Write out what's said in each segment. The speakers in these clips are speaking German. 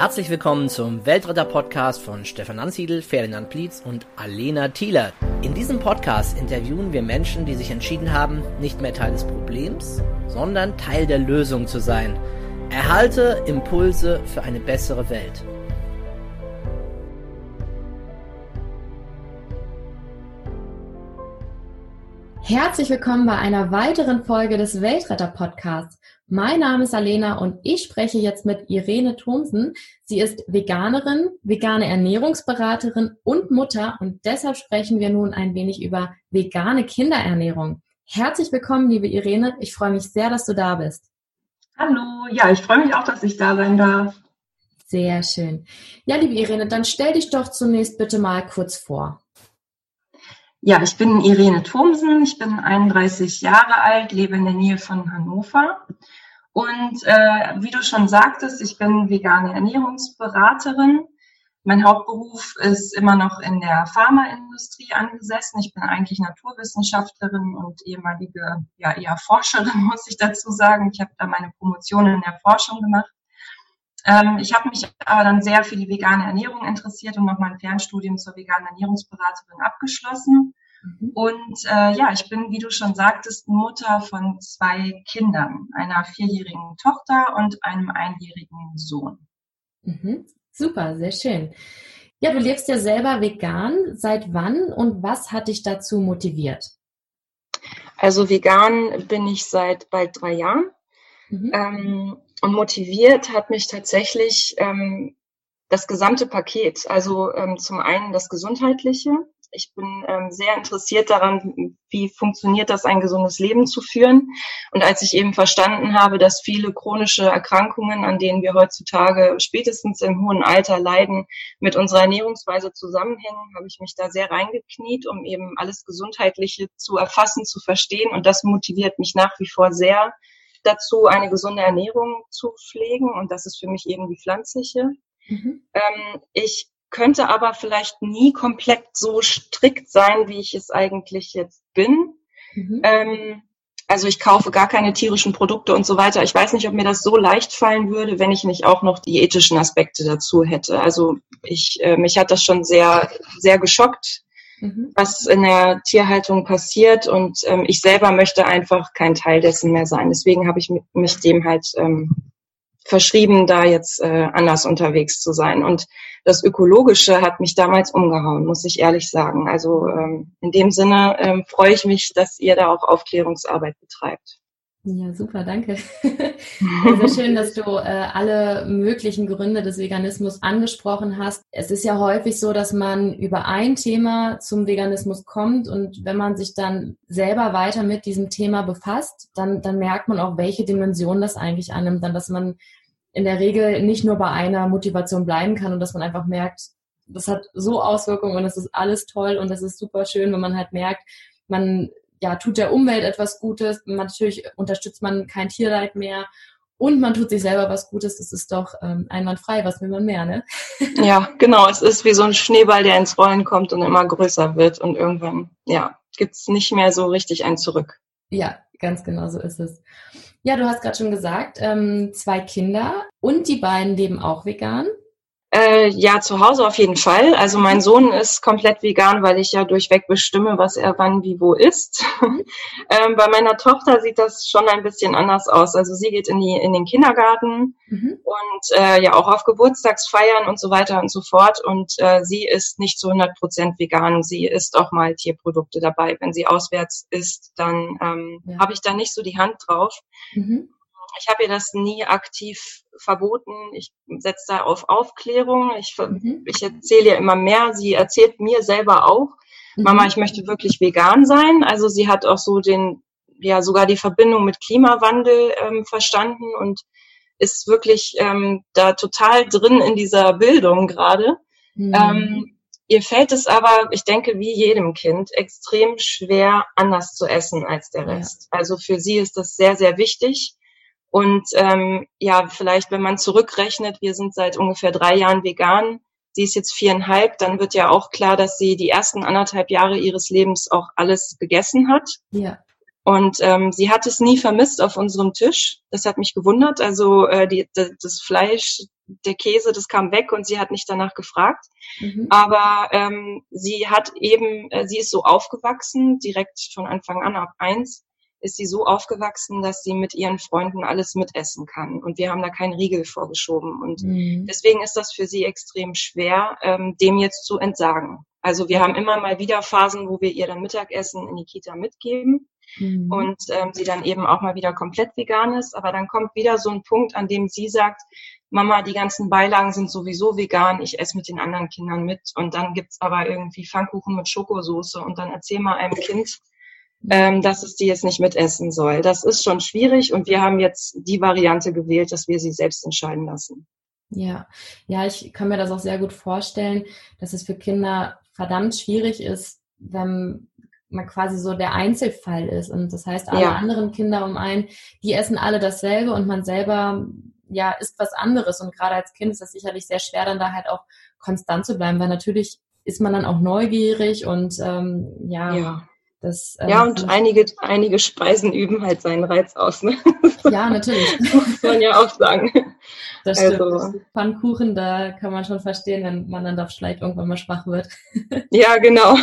Herzlich willkommen zum Weltretter-Podcast von Stefan Ansiedel, Ferdinand Plietz und Alena Thieler. In diesem Podcast interviewen wir Menschen, die sich entschieden haben, nicht mehr Teil des Problems, sondern Teil der Lösung zu sein. Erhalte Impulse für eine bessere Welt. Herzlich willkommen bei einer weiteren Folge des Weltretter-Podcasts. Mein Name ist Alena und ich spreche jetzt mit Irene Thomsen. Sie ist Veganerin, vegane Ernährungsberaterin und Mutter und deshalb sprechen wir nun ein wenig über vegane Kinderernährung. Herzlich willkommen, liebe Irene. Ich freue mich sehr, dass du da bist. Hallo, ja, ich freue mich auch, dass ich da sein darf. Sehr schön. Ja, liebe Irene, dann stell dich doch zunächst bitte mal kurz vor. Ja, ich bin Irene Thomsen, ich bin 31 Jahre alt, lebe in der Nähe von Hannover und äh, wie du schon sagtest, ich bin vegane Ernährungsberaterin. Mein Hauptberuf ist immer noch in der Pharmaindustrie angesessen. Ich bin eigentlich Naturwissenschaftlerin und ehemalige, ja eher Forscherin, muss ich dazu sagen. Ich habe da meine Promotion in der Forschung gemacht. Ähm, ich habe mich aber dann sehr für die vegane Ernährung interessiert und noch mein Fernstudium zur veganen Ernährungsberaterin abgeschlossen. Mhm. Und äh, ja, ich bin, wie du schon sagtest, Mutter von zwei Kindern, einer vierjährigen Tochter und einem einjährigen Sohn. Mhm. Super, sehr schön. Ja, du lebst ja selber vegan. Seit wann und was hat dich dazu motiviert? Also vegan bin ich seit bald drei Jahren. Mhm. Ähm, und motiviert hat mich tatsächlich ähm, das gesamte Paket. Also ähm, zum einen das Gesundheitliche, ich bin ähm, sehr interessiert daran, wie funktioniert das, ein gesundes Leben zu führen. Und als ich eben verstanden habe, dass viele chronische Erkrankungen, an denen wir heutzutage spätestens im hohen Alter leiden, mit unserer Ernährungsweise zusammenhängen, habe ich mich da sehr reingekniet, um eben alles Gesundheitliche zu erfassen, zu verstehen. Und das motiviert mich nach wie vor sehr dazu, eine gesunde Ernährung zu pflegen. Und das ist für mich eben die pflanzliche. Mhm. Ähm, ich könnte aber vielleicht nie komplett so strikt sein, wie ich es eigentlich jetzt bin. Mhm. Ähm, also ich kaufe gar keine tierischen Produkte und so weiter. Ich weiß nicht, ob mir das so leicht fallen würde, wenn ich nicht auch noch die ethischen Aspekte dazu hätte. Also ich, äh, mich hat das schon sehr, sehr geschockt, mhm. was in der Tierhaltung passiert. Und ähm, ich selber möchte einfach kein Teil dessen mehr sein. Deswegen habe ich mich dem halt ähm, verschrieben, da jetzt äh, anders unterwegs zu sein. Und das Ökologische hat mich damals umgehauen, muss ich ehrlich sagen. Also ähm, in dem Sinne ähm, freue ich mich, dass ihr da auch Aufklärungsarbeit betreibt. Ja, super, danke. Sehr schön, dass du äh, alle möglichen Gründe des Veganismus angesprochen hast. Es ist ja häufig so, dass man über ein Thema zum Veganismus kommt und wenn man sich dann selber weiter mit diesem Thema befasst, dann, dann merkt man auch, welche Dimension das eigentlich annimmt, dann dass man in der Regel nicht nur bei einer Motivation bleiben kann und dass man einfach merkt, das hat so Auswirkungen und es ist alles toll und es ist super schön, wenn man halt merkt, man ja, tut der Umwelt etwas Gutes, natürlich unterstützt man kein Tierleid mehr und man tut sich selber was Gutes, das ist doch ähm, einwandfrei, was will man mehr, ne? Ja, genau, es ist wie so ein Schneeball, der ins Rollen kommt und immer größer wird und irgendwann, ja, gibt's nicht mehr so richtig ein Zurück. Ja, ganz genau so ist es. Ja, du hast gerade schon gesagt, ähm, zwei Kinder und die beiden leben auch vegan. Äh, ja, zu Hause auf jeden Fall. Also mein Sohn ist komplett vegan, weil ich ja durchweg bestimme, was er wann wie wo isst. Mhm. ähm, bei meiner Tochter sieht das schon ein bisschen anders aus. Also sie geht in, die, in den Kindergarten mhm. und äh, ja auch auf Geburtstagsfeiern und so weiter und so fort. Und äh, sie ist nicht zu 100 Prozent vegan. Sie isst auch mal Tierprodukte dabei. Wenn sie auswärts isst, dann ähm, ja. habe ich da nicht so die Hand drauf. Mhm. Ich habe ihr das nie aktiv verboten. Ich setze da auf Aufklärung. Ich, mhm. ich erzähle ihr immer mehr. Sie erzählt mir selber auch, mhm. Mama, ich möchte wirklich vegan sein. Also sie hat auch so den, ja, sogar die Verbindung mit Klimawandel ähm, verstanden und ist wirklich ähm, da total drin in dieser Bildung gerade. Mhm. Ähm, ihr fällt es aber, ich denke, wie jedem Kind, extrem schwer, anders zu essen als der Rest. Ja. Also für sie ist das sehr, sehr wichtig. Und ähm, ja, vielleicht, wenn man zurückrechnet, wir sind seit ungefähr drei Jahren vegan, sie ist jetzt viereinhalb, dann wird ja auch klar, dass sie die ersten anderthalb Jahre ihres Lebens auch alles gegessen hat. Ja. Und ähm, sie hat es nie vermisst auf unserem Tisch. Das hat mich gewundert. Also äh, die, das Fleisch, der Käse, das kam weg und sie hat nicht danach gefragt. Mhm. Aber ähm, sie hat eben, äh, sie ist so aufgewachsen, direkt von Anfang an ab eins, ist sie so aufgewachsen, dass sie mit ihren Freunden alles mitessen kann. Und wir haben da keinen Riegel vorgeschoben. Und mhm. deswegen ist das für sie extrem schwer, ähm, dem jetzt zu entsagen. Also wir haben immer mal wieder Phasen, wo wir ihr dann Mittagessen in die Kita mitgeben mhm. und ähm, sie dann eben auch mal wieder komplett vegan ist. Aber dann kommt wieder so ein Punkt, an dem sie sagt, Mama, die ganzen Beilagen sind sowieso vegan, ich esse mit den anderen Kindern mit. Und dann gibt's aber irgendwie Pfannkuchen mit Schokosoße und dann erzähl mal einem Kind, ähm, dass es die jetzt nicht mitessen soll. Das ist schon schwierig und wir haben jetzt die Variante gewählt, dass wir sie selbst entscheiden lassen. Ja, ja, ich kann mir das auch sehr gut vorstellen, dass es für Kinder verdammt schwierig ist, wenn man quasi so der Einzelfall ist. Und das heißt, alle ja. anderen Kinder um einen, die essen alle dasselbe und man selber, ja, isst was anderes. Und gerade als Kind ist es sicherlich sehr schwer, dann da halt auch konstant zu bleiben, weil natürlich ist man dann auch neugierig und ähm, ja, ja. Das, ähm, ja, und einige, einige Speisen üben halt seinen Reiz aus. Ne? Ja, natürlich. Muss man ja auch sagen. Das stimmt. Also, Pfannkuchen, da kann man schon verstehen, wenn man dann doch vielleicht irgendwann mal schwach wird. Ja, genau.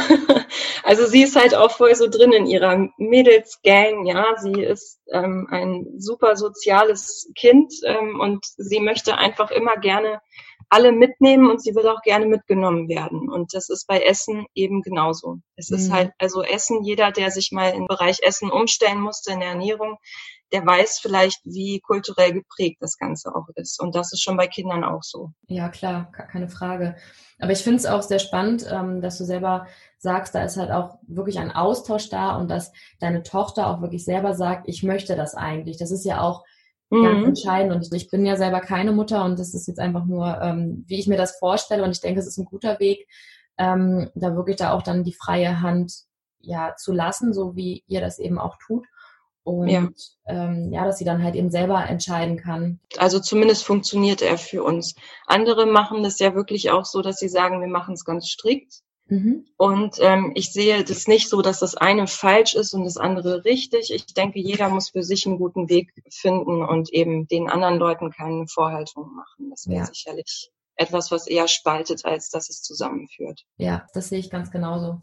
Also sie ist halt auch voll so drin in ihrer Mädelsgang, ja. Sie ist ähm, ein super soziales Kind ähm, und sie möchte einfach immer gerne alle mitnehmen und sie wird auch gerne mitgenommen werden. Und das ist bei Essen eben genauso. Es mhm. ist halt, also Essen, jeder, der sich mal im Bereich Essen umstellen musste in der Ernährung, der weiß vielleicht, wie kulturell geprägt das Ganze auch ist. Und das ist schon bei Kindern auch so. Ja, klar, keine Frage. Aber ich finde es auch sehr spannend, ähm, dass du selber sagst, da ist halt auch wirklich ein Austausch da und dass deine Tochter auch wirklich selber sagt, ich möchte das eigentlich. Das ist ja auch mhm. ganz entscheidend. Und ich bin ja selber keine Mutter und das ist jetzt einfach nur, ähm, wie ich mir das vorstelle. Und ich denke, es ist ein guter Weg, ähm, da wirklich da auch dann die freie Hand ja zu lassen, so wie ihr das eben auch tut. Und ja. Ähm, ja, dass sie dann halt eben selber entscheiden kann. Also zumindest funktioniert er für uns. Andere machen das ja wirklich auch so, dass sie sagen, wir machen es ganz strikt. Mhm. Und ähm, ich sehe das nicht so, dass das eine falsch ist und das andere richtig. Ich denke, jeder muss für sich einen guten Weg finden und eben den anderen Leuten keine Vorhaltungen machen. Das wäre ja. sicherlich etwas, was eher spaltet, als dass es zusammenführt. Ja, das sehe ich ganz genauso.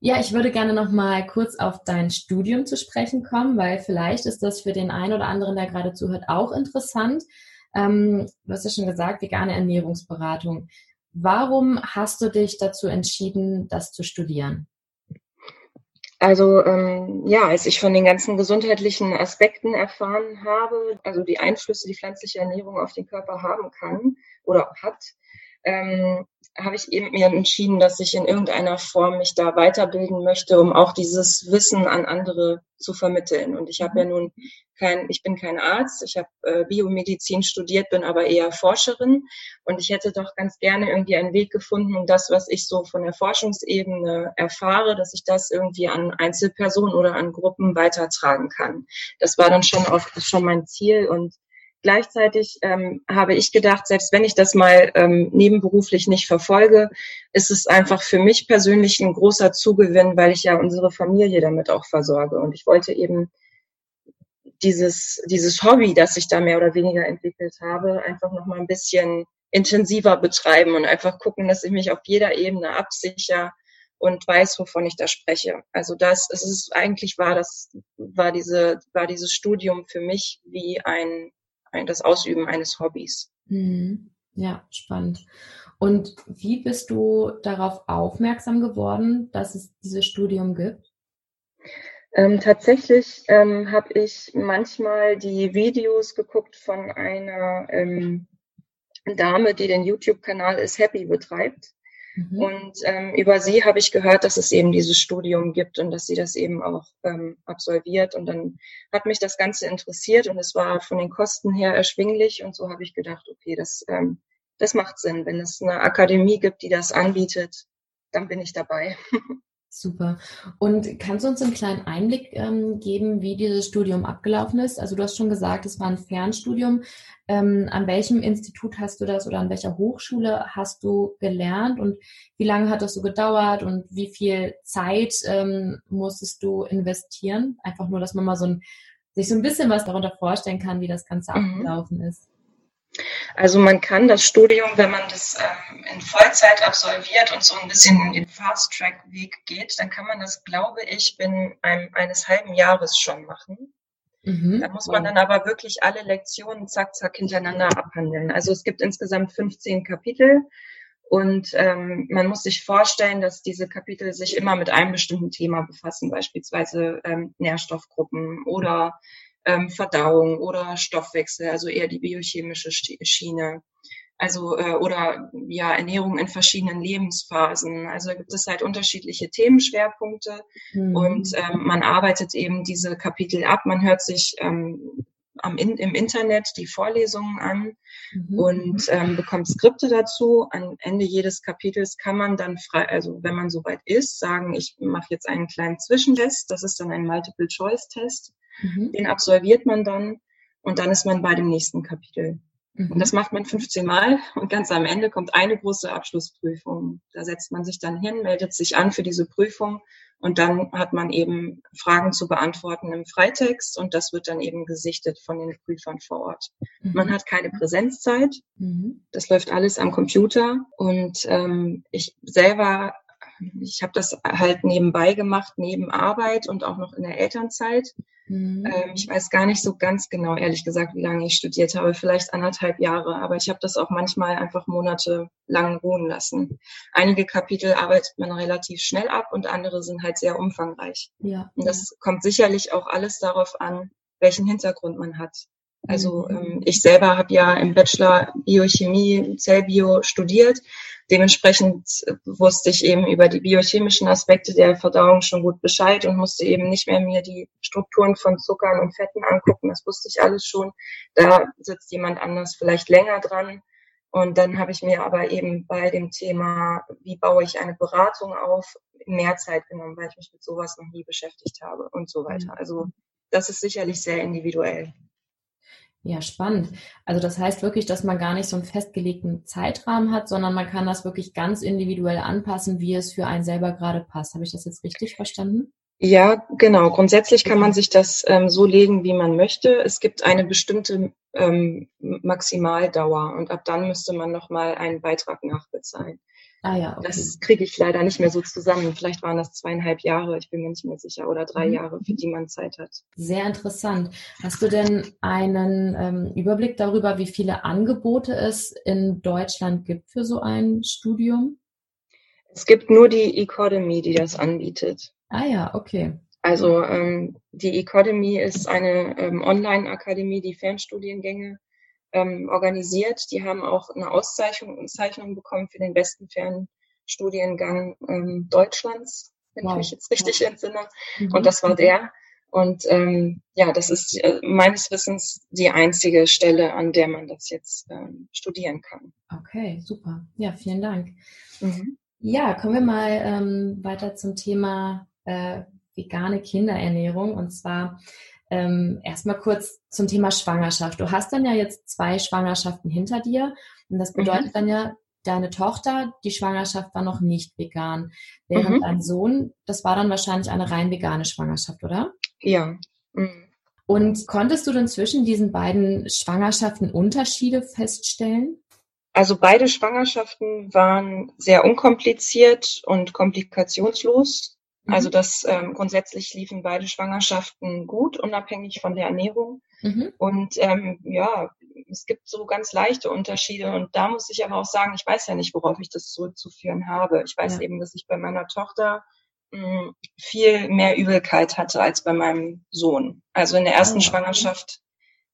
Ja, ich würde gerne noch mal kurz auf dein Studium zu sprechen kommen, weil vielleicht ist das für den einen oder anderen, der gerade zuhört, auch interessant. Ähm, du hast ja schon gesagt, vegane Ernährungsberatung. Warum hast du dich dazu entschieden, das zu studieren? Also ähm, ja, als ich von den ganzen gesundheitlichen Aspekten erfahren habe, also die Einflüsse, die pflanzliche Ernährung auf den Körper haben kann oder hat, ähm, habe ich eben mir entschieden, dass ich in irgendeiner Form mich da weiterbilden möchte, um auch dieses Wissen an andere zu vermitteln. Und ich habe ja nun kein, ich bin kein Arzt, ich habe äh, Biomedizin studiert, bin aber eher Forscherin und ich hätte doch ganz gerne irgendwie einen Weg gefunden, um das, was ich so von der Forschungsebene erfahre, dass ich das irgendwie an Einzelpersonen oder an Gruppen weitertragen kann. Das war dann schon auch schon mein Ziel und Gleichzeitig ähm, habe ich gedacht, selbst wenn ich das mal ähm, nebenberuflich nicht verfolge, ist es einfach für mich persönlich ein großer Zugewinn, weil ich ja unsere Familie damit auch versorge. Und ich wollte eben dieses, dieses Hobby, das ich da mehr oder weniger entwickelt habe, einfach noch mal ein bisschen intensiver betreiben und einfach gucken, dass ich mich auf jeder Ebene absichere und weiß, wovon ich da spreche. Also das, es ist eigentlich war das, war diese, war dieses Studium für mich wie ein das Ausüben eines Hobbys. Mhm. Ja, spannend. Und wie bist du darauf aufmerksam geworden, dass es dieses Studium gibt? Ähm, tatsächlich ähm, habe ich manchmal die Videos geguckt von einer ähm, Dame, die den YouTube-Kanal Is Happy betreibt. Mhm. Und ähm, über sie habe ich gehört, dass es eben dieses Studium gibt und dass sie das eben auch ähm, absolviert. Und dann hat mich das Ganze interessiert und es war von den Kosten her erschwinglich. Und so habe ich gedacht, okay, das, ähm, das macht Sinn. Wenn es eine Akademie gibt, die das anbietet, dann bin ich dabei. Super. Und kannst du uns einen kleinen Einblick ähm, geben, wie dieses Studium abgelaufen ist? Also du hast schon gesagt, es war ein Fernstudium. Ähm, an welchem Institut hast du das oder an welcher Hochschule hast du gelernt und wie lange hat das so gedauert und wie viel Zeit ähm, musstest du investieren? Einfach nur, dass man mal so ein, sich so ein bisschen was darunter vorstellen kann, wie das Ganze mhm. abgelaufen ist. Also man kann das Studium, wenn man das ähm, in Vollzeit absolviert und so ein bisschen in den Fast-Track-Weg geht, dann kann man das, glaube ich, binnen einem, eines halben Jahres schon machen. Mhm. Da muss man dann aber wirklich alle Lektionen zack, zack hintereinander abhandeln. Also es gibt insgesamt 15 Kapitel und ähm, man muss sich vorstellen, dass diese Kapitel sich immer mit einem bestimmten Thema befassen, beispielsweise ähm, Nährstoffgruppen oder ähm, Verdauung oder Stoffwechsel, also eher die biochemische Schiene. Also äh, oder ja Ernährung in verschiedenen Lebensphasen. Also da gibt es halt unterschiedliche Themenschwerpunkte mhm. und ähm, man arbeitet eben diese Kapitel ab. Man hört sich ähm, am in, im Internet die Vorlesungen an mhm. und ähm, bekommt Skripte dazu. Am Ende jedes Kapitels kann man dann frei, also wenn man soweit ist, sagen, ich mache jetzt einen kleinen Zwischentest. Das ist dann ein Multiple-Choice-Test. Mhm. Den absolviert man dann und dann ist man bei dem nächsten Kapitel. Mhm. Und das macht man 15 Mal und ganz am Ende kommt eine große Abschlussprüfung. Da setzt man sich dann hin, meldet sich an für diese Prüfung und dann hat man eben Fragen zu beantworten im Freitext und das wird dann eben gesichtet von den Prüfern vor Ort. Mhm. Man hat keine Präsenzzeit. Mhm. Das läuft alles am Computer und ähm, ich selber ich habe das halt nebenbei gemacht, neben Arbeit und auch noch in der Elternzeit. Mhm. Ähm, ich weiß gar nicht so ganz genau, ehrlich gesagt, wie lange ich studiert habe, vielleicht anderthalb Jahre, aber ich habe das auch manchmal einfach monatelang ruhen lassen. Einige Kapitel arbeitet man relativ schnell ab und andere sind halt sehr umfangreich. Ja. Und das kommt sicherlich auch alles darauf an, welchen Hintergrund man hat. Also mhm. ähm, ich selber habe ja im Bachelor Biochemie, Zellbio studiert. Dementsprechend äh, wusste ich eben über die biochemischen Aspekte der Verdauung schon gut Bescheid und musste eben nicht mehr mir die Strukturen von Zuckern und Fetten angucken. Das wusste ich alles schon. Da sitzt jemand anders vielleicht länger dran. Und dann habe ich mir aber eben bei dem Thema, wie baue ich eine Beratung auf, mehr Zeit genommen, weil ich mich mit sowas noch nie beschäftigt habe und so weiter. Also das ist sicherlich sehr individuell. Ja, spannend. Also das heißt wirklich, dass man gar nicht so einen festgelegten Zeitrahmen hat, sondern man kann das wirklich ganz individuell anpassen, wie es für einen selber gerade passt. Habe ich das jetzt richtig verstanden? Ja, genau. Grundsätzlich kann man sich das ähm, so legen, wie man möchte. Es gibt eine bestimmte ähm, Maximaldauer und ab dann müsste man nochmal einen Beitrag nachbezahlen. Ah ja, okay. Das kriege ich leider nicht mehr so zusammen. Vielleicht waren das zweieinhalb Jahre, ich bin mir nicht mehr sicher, oder drei mhm. Jahre, für die man Zeit hat. Sehr interessant. Hast du denn einen ähm, Überblick darüber, wie viele Angebote es in Deutschland gibt für so ein Studium? Es gibt nur die Ecodemy, die das anbietet. Ah ja, okay. Also ähm, die Ecodemy ist eine ähm, Online-Akademie, die Fernstudiengänge ähm, organisiert. Die haben auch eine Auszeichnung, Zeichnung bekommen für den besten Fernstudiengang ähm, Deutschlands, wenn wow. ich mich jetzt richtig entsinne. Mhm. Und das war der. Und ähm, ja, das ist äh, meines Wissens die einzige Stelle, an der man das jetzt ähm, studieren kann. Okay, super. Ja, vielen Dank. Mhm. Ja, kommen wir mal ähm, weiter zum Thema äh, vegane Kinderernährung. Und zwar ähm, erstmal kurz zum Thema Schwangerschaft. Du hast dann ja jetzt zwei Schwangerschaften hinter dir und das bedeutet mhm. dann ja, deine Tochter, die Schwangerschaft war noch nicht vegan, während mhm. dein Sohn, das war dann wahrscheinlich eine rein vegane Schwangerschaft, oder? Ja. Mhm. Und konntest du denn zwischen diesen beiden Schwangerschaften Unterschiede feststellen? Also beide Schwangerschaften waren sehr unkompliziert und komplikationslos. Also mhm. das ähm, grundsätzlich liefen beide Schwangerschaften gut, unabhängig von der Ernährung. Mhm. Und ähm, ja, es gibt so ganz leichte Unterschiede. Und da muss ich aber auch sagen, ich weiß ja nicht, worauf ich das zurückzuführen habe. Ich weiß ja. eben, dass ich bei meiner Tochter mh, hm, viel mehr Übelkeit hatte als bei meinem Sohn. Also in der ersten oh, Schwangerschaft,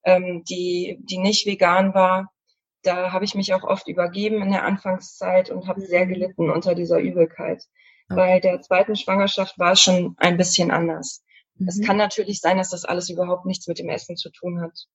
ähm, die, die nicht vegan war, da habe ich mich auch oft übergeben in der Anfangszeit und habe sehr mhm. gelitten unter dieser Übelkeit. Bei der zweiten Schwangerschaft war es schon ein bisschen anders. Mhm. Es kann natürlich sein, dass das alles überhaupt nichts mit dem Essen zu tun hat.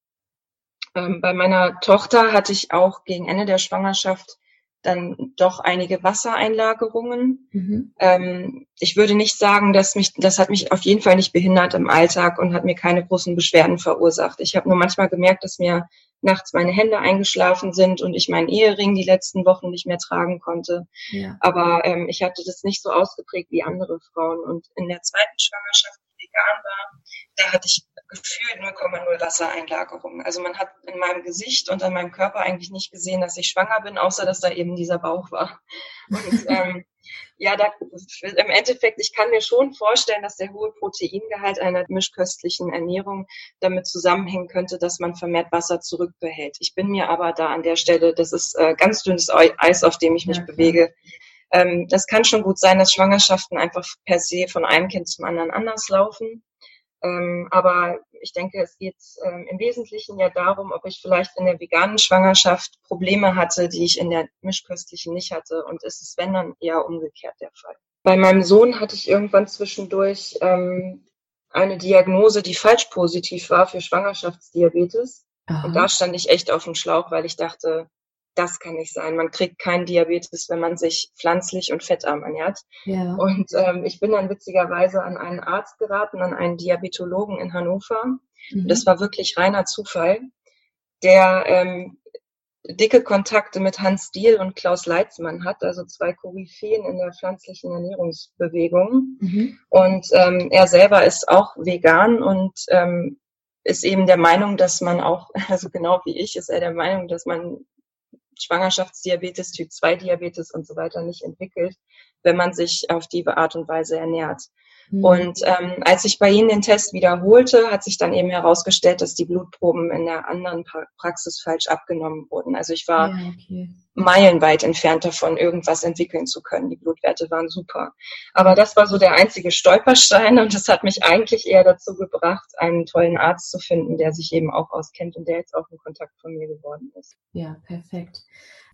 Ähm, bei meiner Tochter hatte ich auch gegen Ende der Schwangerschaft dann doch einige Wassereinlagerungen. Mhm. Ähm, ich würde nicht sagen, dass mich, das hat mich auf jeden Fall nicht behindert im Alltag und hat mir keine großen Beschwerden verursacht. Ich habe nur manchmal gemerkt, dass mir nachts meine Hände eingeschlafen sind und ich meinen Ehering die letzten Wochen nicht mehr tragen konnte. Ja. Aber ähm, ich hatte das nicht so ausgeprägt wie andere Frauen. Und in der zweiten Schwangerschaft, die vegan war, da hatte ich gefühlt 0,0 Wassereinlagerung. Also man hat in meinem Gesicht und an meinem Körper eigentlich nicht gesehen, dass ich schwanger bin, außer dass da eben dieser Bauch war. Und ähm, ja, da, im Endeffekt, ich kann mir schon vorstellen, dass der hohe Proteingehalt einer mischköstlichen Ernährung damit zusammenhängen könnte, dass man vermehrt Wasser zurückbehält. Ich bin mir aber da an der Stelle, das ist äh, ganz dünnes Eis, auf dem ich mich ja, bewege. Ähm, das kann schon gut sein, dass Schwangerschaften einfach per se von einem Kind zum anderen anders laufen. Ähm, aber ich denke, es geht ähm, im Wesentlichen ja darum, ob ich vielleicht in der veganen Schwangerschaft Probleme hatte, die ich in der mischköstlichen nicht hatte. Und ist es, wenn dann, eher umgekehrt der Fall. Bei meinem Sohn hatte ich irgendwann zwischendurch ähm, eine Diagnose, die falsch positiv war für Schwangerschaftsdiabetes. Aha. Und da stand ich echt auf dem Schlauch, weil ich dachte, das kann nicht sein. Man kriegt keinen Diabetes, wenn man sich pflanzlich und fettarm ernährt. Ja. Und ähm, ich bin dann witzigerweise an einen Arzt geraten, an einen Diabetologen in Hannover. Mhm. Das war wirklich reiner Zufall, der ähm, dicke Kontakte mit Hans Diel und Klaus Leitzmann hat, also zwei Koryphäen in der pflanzlichen Ernährungsbewegung. Mhm. Und ähm, er selber ist auch vegan und ähm, ist eben der Meinung, dass man auch, also genau wie ich, ist er der Meinung, dass man Schwangerschaftsdiabetes, Typ 2 Diabetes und so weiter nicht entwickelt, wenn man sich auf die Art und Weise ernährt. Mhm. Und ähm, als ich bei Ihnen den Test wiederholte, hat sich dann eben herausgestellt, dass die Blutproben in der anderen Praxis falsch abgenommen wurden. Also ich war ja, okay. meilenweit entfernt davon, irgendwas entwickeln zu können. Die Blutwerte waren super. Aber das war so der einzige Stolperstein und das hat mich eigentlich eher dazu gebracht, einen tollen Arzt zu finden, der sich eben auch auskennt und der jetzt auch ein Kontakt von mir geworden ist. Ja, perfekt.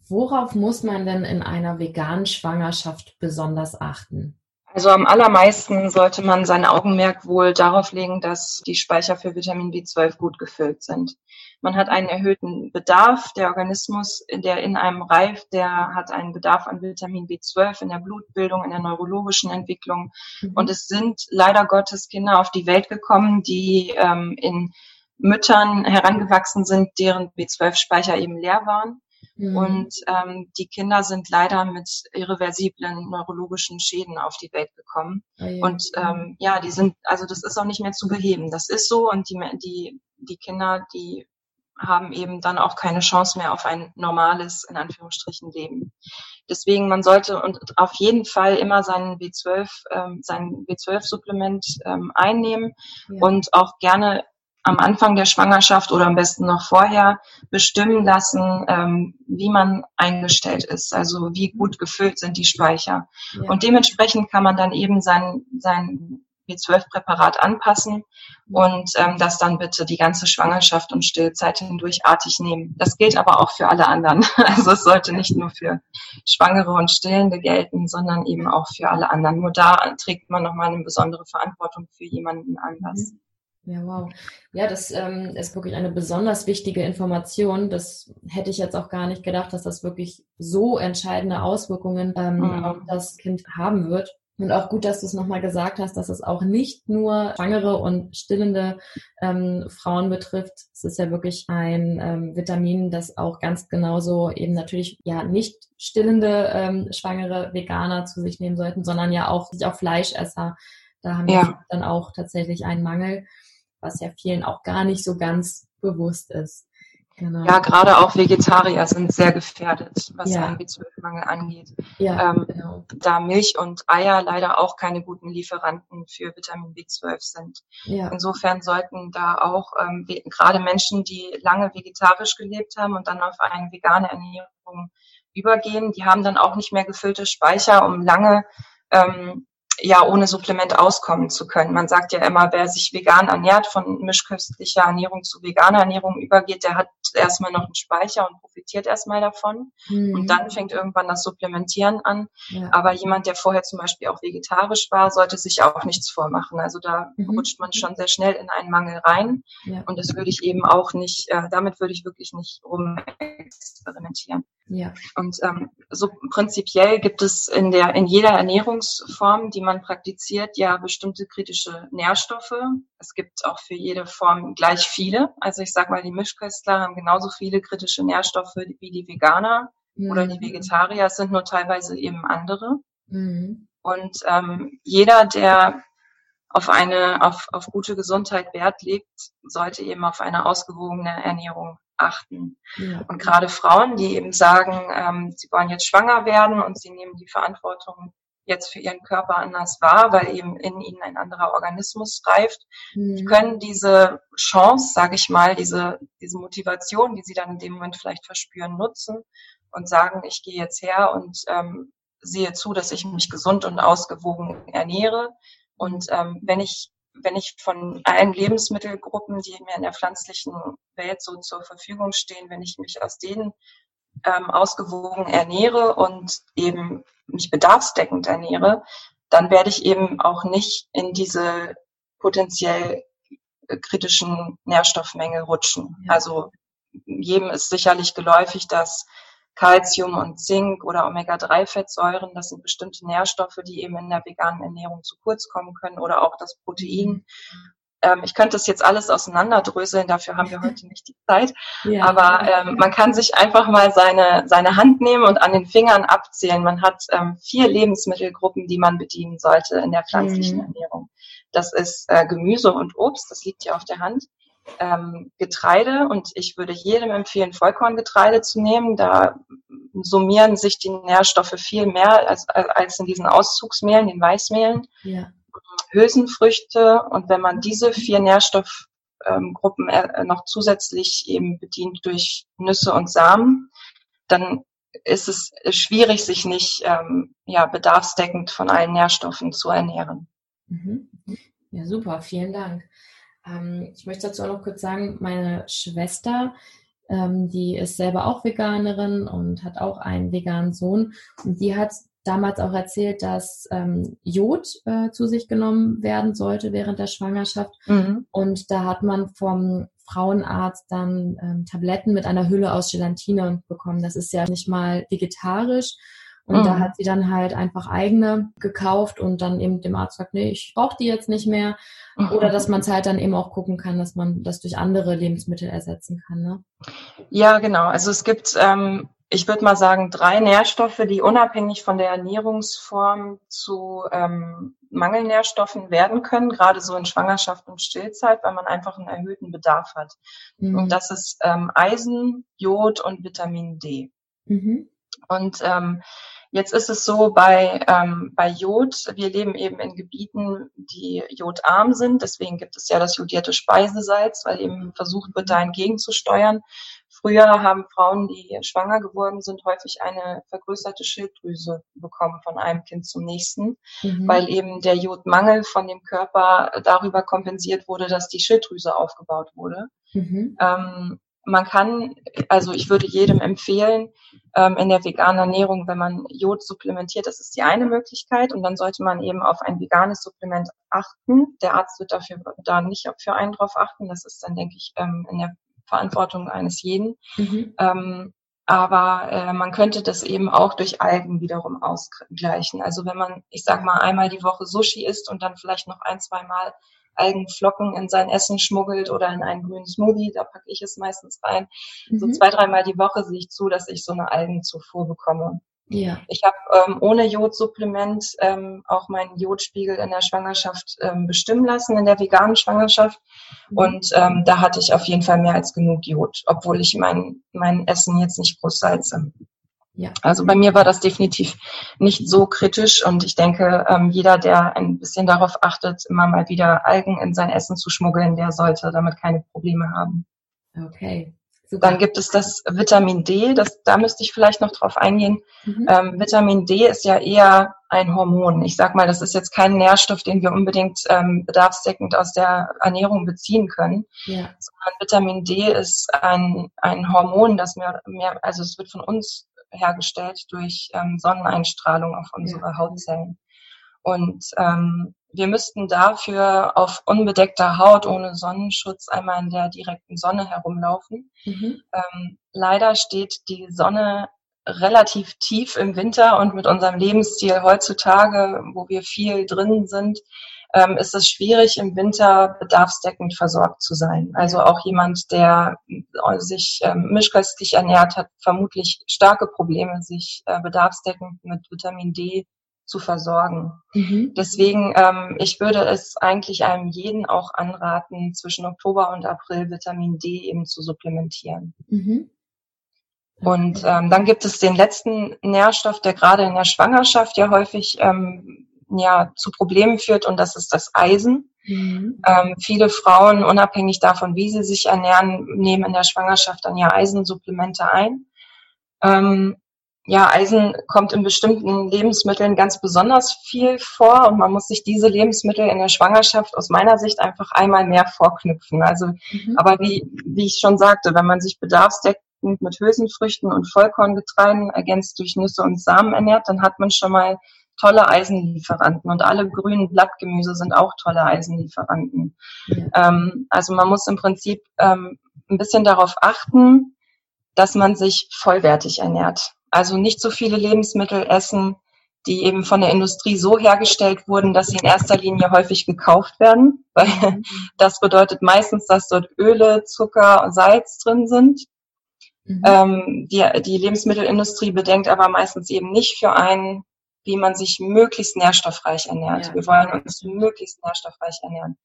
Worauf muss man denn in einer veganen Schwangerschaft besonders achten? Also am allermeisten sollte man sein Augenmerk wohl darauf legen, dass die Speicher für Vitamin B12 gut gefüllt sind. Man hat einen erhöhten Bedarf. Der Organismus, der in einem reift, der hat einen Bedarf an Vitamin B12 in der Blutbildung, in der neurologischen Entwicklung. Mhm. Und es sind leider Gottes Kinder auf die Welt gekommen, die ähm, in Müttern herangewachsen sind, deren B12-Speicher eben leer waren. Mhm. Und ähm, die Kinder sind leider mit irreversiblen neurologischen Schäden auf die Welt gekommen. Ja. Und ähm, ja, die sind, also das ist auch nicht mehr zu beheben. Das ist so und die, die, die Kinder, die haben eben dann auch keine Chance mehr auf ein normales, in Anführungsstrichen, Leben. Deswegen, man sollte und auf jeden Fall immer seinen B12, ähm, sein B12-Supplement ähm, einnehmen ja. und auch gerne am Anfang der Schwangerschaft oder am besten noch vorher bestimmen lassen, ähm, wie man eingestellt ist, also wie gut gefüllt sind die Speicher. Ja. Und dementsprechend kann man dann eben sein, sein B12-Präparat anpassen und ähm, das dann bitte die ganze Schwangerschaft und Stillzeit hindurchartig nehmen. Das gilt aber auch für alle anderen. Also es sollte nicht nur für Schwangere und Stillende gelten, sondern eben auch für alle anderen. Nur da trägt man nochmal eine besondere Verantwortung für jemanden anders. Mhm. Ja, wow. Ja, das ähm, ist wirklich eine besonders wichtige Information. Das hätte ich jetzt auch gar nicht gedacht, dass das wirklich so entscheidende Auswirkungen ähm, mhm. auf das Kind haben wird. Und auch gut, dass du es nochmal gesagt hast, dass es auch nicht nur schwangere und stillende ähm, Frauen betrifft. Es ist ja wirklich ein ähm, Vitamin, das auch ganz genauso eben natürlich ja nicht stillende ähm, schwangere Veganer zu sich nehmen sollten, sondern ja auch, auch Fleischesser. Da haben ja. wir dann auch tatsächlich einen Mangel was ja vielen auch gar nicht so ganz bewusst ist. Genau. Ja, gerade auch Vegetarier sind sehr gefährdet, was ja. einen B12-Mangel angeht. Ja, ähm, genau. Da Milch und Eier leider auch keine guten Lieferanten für Vitamin B12 sind. Ja. Insofern sollten da auch ähm, gerade Menschen, die lange vegetarisch gelebt haben und dann auf eine vegane Ernährung übergehen, die haben dann auch nicht mehr gefüllte Speicher, um lange ähm, ja ohne Supplement auskommen zu können. Man sagt ja immer, wer sich vegan ernährt, von mischköstlicher Ernährung zu veganer Ernährung übergeht, der hat erstmal noch einen Speicher und profitiert erstmal davon. Mhm. Und dann fängt irgendwann das Supplementieren an. Ja. Aber jemand, der vorher zum Beispiel auch vegetarisch war, sollte sich auch nichts vormachen. Also da mhm. rutscht man schon sehr schnell in einen Mangel rein. Ja. Und das würde ich eben auch nicht, äh, damit würde ich wirklich nicht rum experimentieren. Ja. Und ähm, so prinzipiell gibt es in der in jeder Ernährungsform, die man praktiziert, ja bestimmte kritische Nährstoffe. Es gibt auch für jede Form gleich viele. Also ich sage mal, die Mischköstler haben genauso viele kritische Nährstoffe wie die Veganer mhm. oder die Vegetarier. Es sind nur teilweise eben andere. Mhm. Und ähm, jeder, der auf eine, auf, auf gute Gesundheit Wert legt, sollte eben auf eine ausgewogene Ernährung achten. Ja. Und gerade Frauen, die eben sagen, ähm, sie wollen jetzt schwanger werden und sie nehmen die Verantwortung jetzt für ihren Körper anders wahr, weil eben in ihnen ein anderer Organismus reift, mhm. die können diese Chance, sage ich mal, diese, diese Motivation, die sie dann in dem Moment vielleicht verspüren, nutzen und sagen, ich gehe jetzt her und ähm, sehe zu, dass ich mich gesund und ausgewogen ernähre. Und ähm, wenn ich wenn ich von allen Lebensmittelgruppen, die mir in der pflanzlichen Welt so zur Verfügung stehen, wenn ich mich aus denen ähm, ausgewogen ernähre und eben mich bedarfsdeckend ernähre, dann werde ich eben auch nicht in diese potenziell äh, kritischen Nährstoffmenge rutschen. Ja. Also jedem ist sicherlich geläufig, dass Calcium und Zink oder Omega-3-Fettsäuren, das sind bestimmte Nährstoffe, die eben in der veganen Ernährung zu kurz kommen können oder auch das Protein. Ähm, ich könnte das jetzt alles auseinanderdröseln, dafür haben wir heute nicht die Zeit. Ja. Aber ähm, man kann sich einfach mal seine, seine Hand nehmen und an den Fingern abzählen. Man hat ähm, vier Lebensmittelgruppen, die man bedienen sollte in der pflanzlichen mhm. Ernährung. Das ist äh, Gemüse und Obst, das liegt ja auf der Hand ähm, Getreide und ich würde jedem empfehlen, Vollkorngetreide zu nehmen. Da summieren sich die Nährstoffe viel mehr als, als in diesen Auszugsmehlen, den Weißmehlen. Ja. Hülsenfrüchte und wenn man diese vier Nährstoffgruppen ähm, noch zusätzlich eben bedient durch Nüsse und Samen, dann ist es schwierig, sich nicht ähm, ja, bedarfsdeckend von allen Nährstoffen zu ernähren. Mhm. Ja, super, vielen Dank. Ähm, ich möchte dazu auch noch kurz sagen, meine Schwester, ähm, die ist selber auch Veganerin und hat auch einen veganen Sohn. Und die hat damals auch erzählt, dass ähm, Jod äh, zu sich genommen werden sollte während der Schwangerschaft. Mhm. Und da hat man vom Frauenarzt dann ähm, Tabletten mit einer Hülle aus Gelatine bekommen. Das ist ja nicht mal vegetarisch. Und mhm. da hat sie dann halt einfach eigene gekauft und dann eben dem Arzt sagt, nee, ich brauche die jetzt nicht mehr. Mhm. Oder dass man es halt dann eben auch gucken kann, dass man das durch andere Lebensmittel ersetzen kann. Ne? Ja, genau. Also es gibt, ähm, ich würde mal sagen, drei Nährstoffe, die unabhängig von der Ernährungsform zu ähm, Mangelnährstoffen werden können, gerade so in Schwangerschaft und Stillzeit, weil man einfach einen erhöhten Bedarf hat. Mhm. Und das ist ähm, Eisen, Jod und Vitamin D. Mhm. Und ähm, Jetzt ist es so bei, ähm, bei Jod, wir leben eben in Gebieten, die jodarm sind. Deswegen gibt es ja das jodierte Speisesalz, weil eben versucht wird, da entgegenzusteuern. Früher haben Frauen, die schwanger geworden sind, häufig eine vergrößerte Schilddrüse bekommen von einem Kind zum nächsten, mhm. weil eben der Jodmangel von dem Körper darüber kompensiert wurde, dass die Schilddrüse aufgebaut wurde. Mhm. Ähm, man kann, also ich würde jedem empfehlen, ähm, in der veganen Ernährung, wenn man Jod supplementiert, das ist die eine Möglichkeit und dann sollte man eben auf ein veganes Supplement achten. Der Arzt wird dafür da nicht für einen drauf achten. Das ist dann, denke ich, ähm, in der Verantwortung eines jeden. Mhm. Ähm, aber äh, man könnte das eben auch durch Algen wiederum ausgleichen. Also wenn man, ich sag mal, einmal die Woche Sushi isst und dann vielleicht noch ein, zwei Mal Algenflocken in sein Essen schmuggelt oder in einen grünen Smoothie, da packe ich es meistens rein. Mhm. So zwei, dreimal die Woche sehe ich zu, dass ich so eine Algenzufuhr bekomme. Ja. Ich habe ähm, ohne Jodsupplement ähm, auch meinen Jodspiegel in der Schwangerschaft ähm, bestimmen lassen, in der veganen Schwangerschaft. Mhm. Und ähm, da hatte ich auf jeden Fall mehr als genug Jod, obwohl ich mein, mein Essen jetzt nicht groß salze. Ja. Also bei mir war das definitiv nicht so kritisch und ich denke, ähm, jeder, der ein bisschen darauf achtet, immer mal wieder Algen in sein Essen zu schmuggeln, der sollte damit keine Probleme haben. Okay. Super. Dann gibt es das Vitamin D, das, da müsste ich vielleicht noch drauf eingehen. Mhm. Ähm, Vitamin D ist ja eher ein Hormon. Ich sag mal, das ist jetzt kein Nährstoff, den wir unbedingt ähm, bedarfsdeckend aus der Ernährung beziehen können. Ja. Sondern Vitamin D ist ein, ein Hormon, das mehr, mehr, also es wird von uns hergestellt durch ähm, Sonneneinstrahlung auf unsere Hautzellen. Und ähm, wir müssten dafür auf unbedeckter Haut ohne Sonnenschutz einmal in der direkten Sonne herumlaufen. Mhm. Ähm, leider steht die Sonne relativ tief im Winter und mit unserem Lebensstil heutzutage, wo wir viel drin sind, ähm, ist es schwierig, im Winter bedarfsdeckend versorgt zu sein. Also auch jemand, der äh, sich ähm, mischköstlich ernährt, hat vermutlich starke Probleme, sich äh, bedarfsdeckend mit Vitamin D zu versorgen. Mhm. Deswegen, ähm, ich würde es eigentlich einem jeden auch anraten, zwischen Oktober und April Vitamin D eben zu supplementieren. Mhm. Und ähm, dann gibt es den letzten Nährstoff, der gerade in der Schwangerschaft ja häufig ähm, ja, zu Problemen führt, und das ist das Eisen. Mhm. Ähm, viele Frauen, unabhängig davon, wie sie sich ernähren, nehmen in der Schwangerschaft dann ja Eisensupplemente ein. Ähm, ja, Eisen kommt in bestimmten Lebensmitteln ganz besonders viel vor und man muss sich diese Lebensmittel in der Schwangerschaft aus meiner Sicht einfach einmal mehr vorknüpfen. Also, mhm. aber wie, wie ich schon sagte, wenn man sich bedarfsdeckend mit Hülsenfrüchten und Vollkorngetreiden ergänzt durch Nüsse und Samen ernährt, dann hat man schon mal tolle Eisenlieferanten und alle grünen Blattgemüse sind auch tolle Eisenlieferanten. Ja. Ähm, also man muss im Prinzip ähm, ein bisschen darauf achten, dass man sich vollwertig ernährt. Also nicht so viele Lebensmittel essen, die eben von der Industrie so hergestellt wurden, dass sie in erster Linie häufig gekauft werden, weil das bedeutet meistens, dass dort Öle, Zucker und Salz drin sind. Mhm. Ähm, die, die Lebensmittelindustrie bedenkt aber meistens eben nicht für einen, wie man sich möglichst nährstoffreich ernährt. Ja. Wir wollen uns möglichst nährstoffreich ernähren.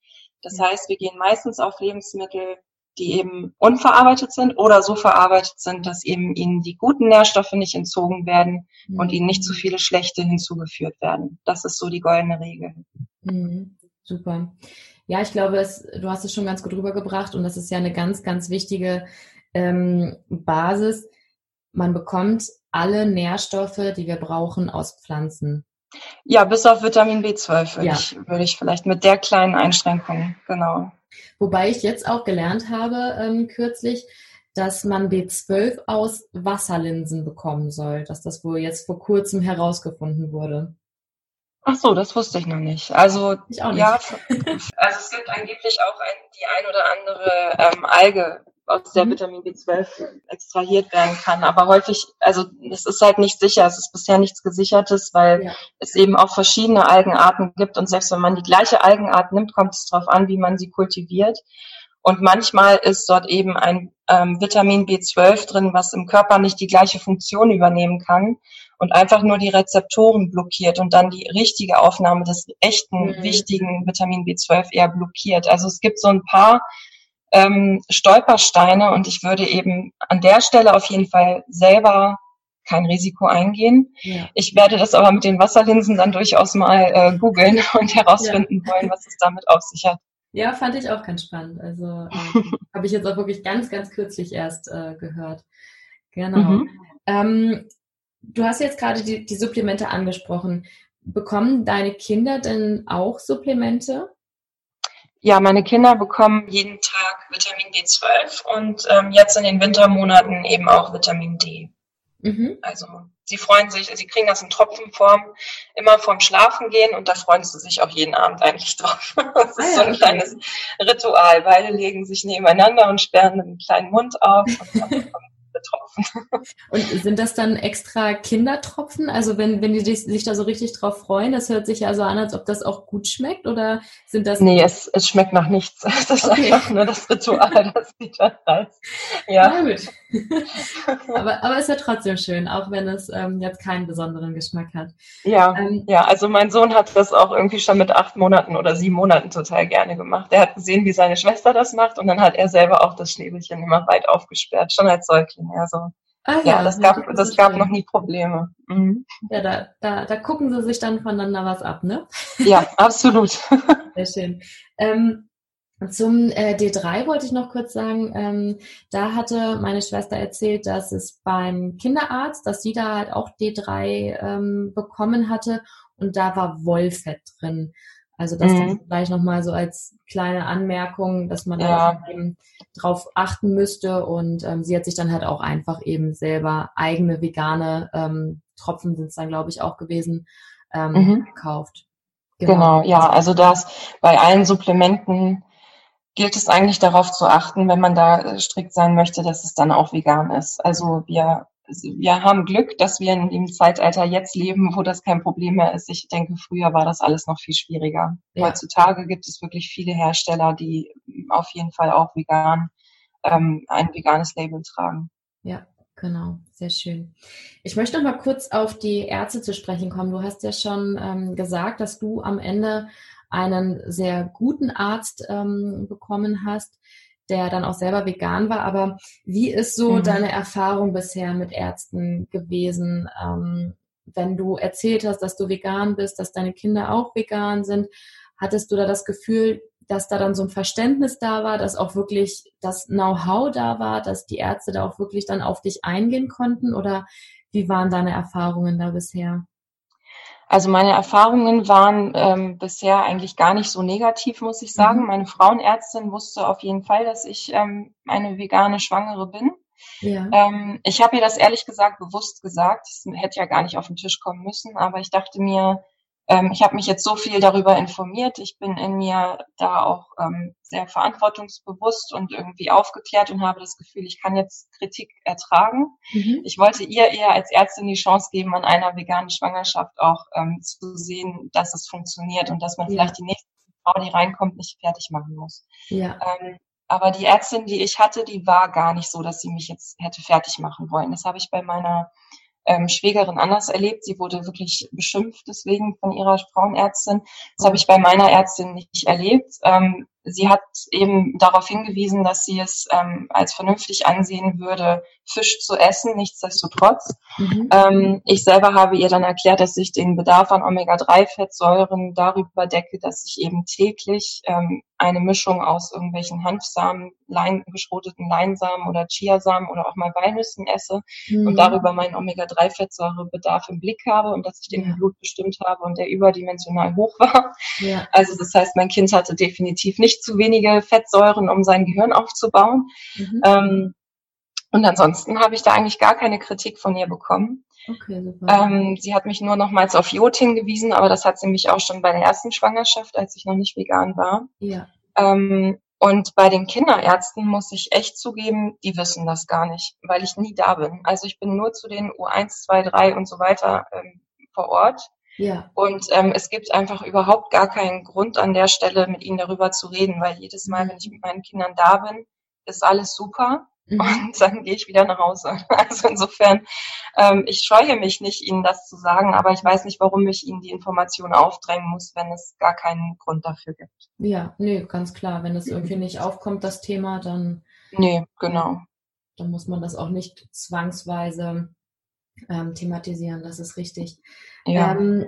Das ja. heißt, wir gehen meistens auf Lebensmittel, die eben unverarbeitet sind oder so verarbeitet sind, dass eben ihnen die guten Nährstoffe nicht entzogen werden mhm. und ihnen nicht zu viele schlechte hinzugeführt werden. Das ist so die goldene Regel. Mhm. Super. Ja, ich glaube, es, du hast es schon ganz gut rübergebracht und das ist ja eine ganz, ganz wichtige ähm, Basis. Man bekommt alle Nährstoffe, die wir brauchen, aus Pflanzen. Ja, bis auf Vitamin B12 würde, ja. ich, würde ich vielleicht mit der kleinen Einschränkung, genau. Wobei ich jetzt auch gelernt habe ähm, kürzlich, dass man B12 aus Wasserlinsen bekommen soll, dass das wohl jetzt vor kurzem herausgefunden wurde. Ach so, das wusste ich noch nicht. Also ich auch nicht. ja, also es gibt angeblich auch ein, die ein oder andere ähm, Alge, aus der mhm. Vitamin B12 extrahiert werden kann. Aber häufig, also es ist halt nicht sicher, es ist bisher nichts gesichertes, weil ja. es eben auch verschiedene Algenarten gibt und selbst wenn man die gleiche Algenart nimmt, kommt es darauf an, wie man sie kultiviert. Und manchmal ist dort eben ein ähm, Vitamin B12 drin, was im Körper nicht die gleiche Funktion übernehmen kann und einfach nur die Rezeptoren blockiert und dann die richtige Aufnahme des echten, mhm. wichtigen Vitamin B12 eher blockiert. Also es gibt so ein paar ähm, Stolpersteine und ich würde eben an der Stelle auf jeden Fall selber kein Risiko eingehen. Ja. Ich werde das aber mit den Wasserlinsen dann durchaus mal äh, googeln und herausfinden ja. wollen, was es damit auf sich hat. Ja, fand ich auch ganz spannend. Also äh, habe ich jetzt auch wirklich ganz, ganz kürzlich erst äh, gehört. Genau. Mhm. Ähm, du hast jetzt gerade die, die Supplemente angesprochen. Bekommen deine Kinder denn auch Supplemente? Ja, meine Kinder bekommen jeden Tag Vitamin B12 und ähm, jetzt in den Wintermonaten eben auch Vitamin D. Mhm. Also sie freuen sich, sie kriegen das in Tropfenform immer vorm Schlafen gehen und da freuen sie sich auch jeden Abend eigentlich drauf. Das ist ah, so ein kleines Ritual. Beide legen sich nebeneinander und sperren einen kleinen Mund auf und dann betroffen. Und sind das dann extra Kindertropfen? Also wenn, wenn die sich da so richtig drauf freuen, das hört sich ja so an, als ob das auch gut schmeckt oder sind das... Nee, es, es schmeckt nach nichts. Das ist okay. einfach nur das Ritual, das sie da reißt. Ja. Na gut. aber, aber ist ja trotzdem schön, auch wenn es ähm, jetzt keinen besonderen Geschmack hat. Ja, ähm, ja, also mein Sohn hat das auch irgendwie schon mit acht Monaten oder sieben Monaten total gerne gemacht. Er hat gesehen, wie seine Schwester das macht und dann hat er selber auch das Schnäbelchen immer weit aufgesperrt, schon als Säugling. Also Ah, ja, ja, das gab, das gab noch nie Probleme. Mhm. Ja, da, da, da gucken sie sich dann voneinander was ab, ne? Ja, absolut. Sehr schön. Ähm, zum äh, D3 wollte ich noch kurz sagen, ähm, da hatte meine Schwester erzählt, dass es beim Kinderarzt, dass sie da halt auch D3 ähm, bekommen hatte und da war Wollfett drin. Also das mhm. vielleicht nochmal so als kleine Anmerkung, dass man ja. da eben drauf achten müsste. Und ähm, sie hat sich dann halt auch einfach eben selber eigene vegane ähm, Tropfen sind es dann, glaube ich, auch gewesen, ähm, mhm. gekauft. Genau. genau, ja, also das bei allen Supplementen gilt es eigentlich darauf zu achten, wenn man da äh, strikt sein möchte, dass es dann auch vegan ist. Also wir, wir haben Glück, dass wir in dem Zeitalter jetzt leben, wo das kein Problem mehr ist. Ich denke, früher war das alles noch viel schwieriger. Ja. Heutzutage gibt es wirklich viele Hersteller, die auf jeden Fall auch vegan ähm, ein veganes Label tragen. Ja, genau, sehr schön. Ich möchte noch mal kurz auf die Ärzte zu sprechen kommen. Du hast ja schon ähm, gesagt, dass du am Ende einen sehr guten Arzt ähm, bekommen hast, der dann auch selber vegan war. Aber wie ist so mhm. deine Erfahrung bisher mit Ärzten gewesen? Ähm, wenn du erzählt hast, dass du vegan bist, dass deine Kinder auch vegan sind, hattest du da das Gefühl, dass da dann so ein Verständnis da war, dass auch wirklich das Know-how da war, dass die Ärzte da auch wirklich dann auf dich eingehen konnten? Oder wie waren deine Erfahrungen da bisher? Also meine Erfahrungen waren ähm, bisher eigentlich gar nicht so negativ, muss ich sagen. Mhm. Meine Frauenärztin wusste auf jeden Fall, dass ich ähm, eine vegane Schwangere bin. Ja. Ähm, ich habe ihr das ehrlich gesagt bewusst gesagt. Es hätte ja gar nicht auf den Tisch kommen müssen, aber ich dachte mir, ähm, ich habe mich jetzt so viel darüber informiert. Ich bin in mir da auch ähm, sehr verantwortungsbewusst und irgendwie aufgeklärt und habe das Gefühl, ich kann jetzt Kritik ertragen. Mhm. Ich wollte ihr eher als Ärztin die Chance geben, an einer veganen Schwangerschaft auch ähm, zu sehen, dass es funktioniert und dass man ja. vielleicht die nächste Frau, die reinkommt, nicht fertig machen muss. Ja. Ähm, aber die Ärztin, die ich hatte, die war gar nicht so, dass sie mich jetzt hätte fertig machen wollen. Das habe ich bei meiner ähm, Schwägerin anders erlebt. Sie wurde wirklich beschimpft deswegen von ihrer Frauenärztin. Das habe ich bei meiner Ärztin nicht erlebt. Ähm, sie hat eben darauf hingewiesen, dass sie es ähm, als vernünftig ansehen würde, Fisch zu essen, nichtsdestotrotz. Mhm. Ähm, ich selber habe ihr dann erklärt, dass ich den Bedarf an Omega-3-Fettsäuren darüber decke, dass ich eben täglich ähm, eine Mischung aus irgendwelchen Hanfsamen, Lein, geschroteten Leinsamen oder Chiasamen oder auch mal Walnüssen esse mhm. und darüber meinen Omega-3-Fettsäurebedarf im Blick habe und dass ich den ja. im Blut bestimmt habe und der überdimensional hoch war. Ja. Also das heißt, mein Kind hatte definitiv nicht zu wenige Fettsäuren, um sein Gehirn aufzubauen. Mhm. Ähm, und ansonsten habe ich da eigentlich gar keine Kritik von ihr bekommen. Okay, super. Ähm, sie hat mich nur nochmals auf Jod hingewiesen, aber das hat sie mich auch schon bei der ersten Schwangerschaft, als ich noch nicht vegan war. Ja. Ähm, und bei den Kinderärzten muss ich echt zugeben, die wissen das gar nicht, weil ich nie da bin. Also ich bin nur zu den U1, 2, 3 und so weiter ähm, vor Ort. Ja. Und ähm, es gibt einfach überhaupt gar keinen Grund an der Stelle, mit ihnen darüber zu reden, weil jedes Mal, wenn ich mit meinen Kindern da bin, ist alles super. Mhm. Und dann gehe ich wieder nach Hause. Also insofern, ähm, ich scheue mich nicht, Ihnen das zu sagen, aber ich weiß nicht, warum ich Ihnen die Information aufdrängen muss, wenn es gar keinen Grund dafür gibt. Ja, nee, ganz klar. Wenn es irgendwie nicht aufkommt, das Thema, dann. Nee, genau. Dann muss man das auch nicht zwangsweise ähm, thematisieren, das ist richtig. Ja. Ähm,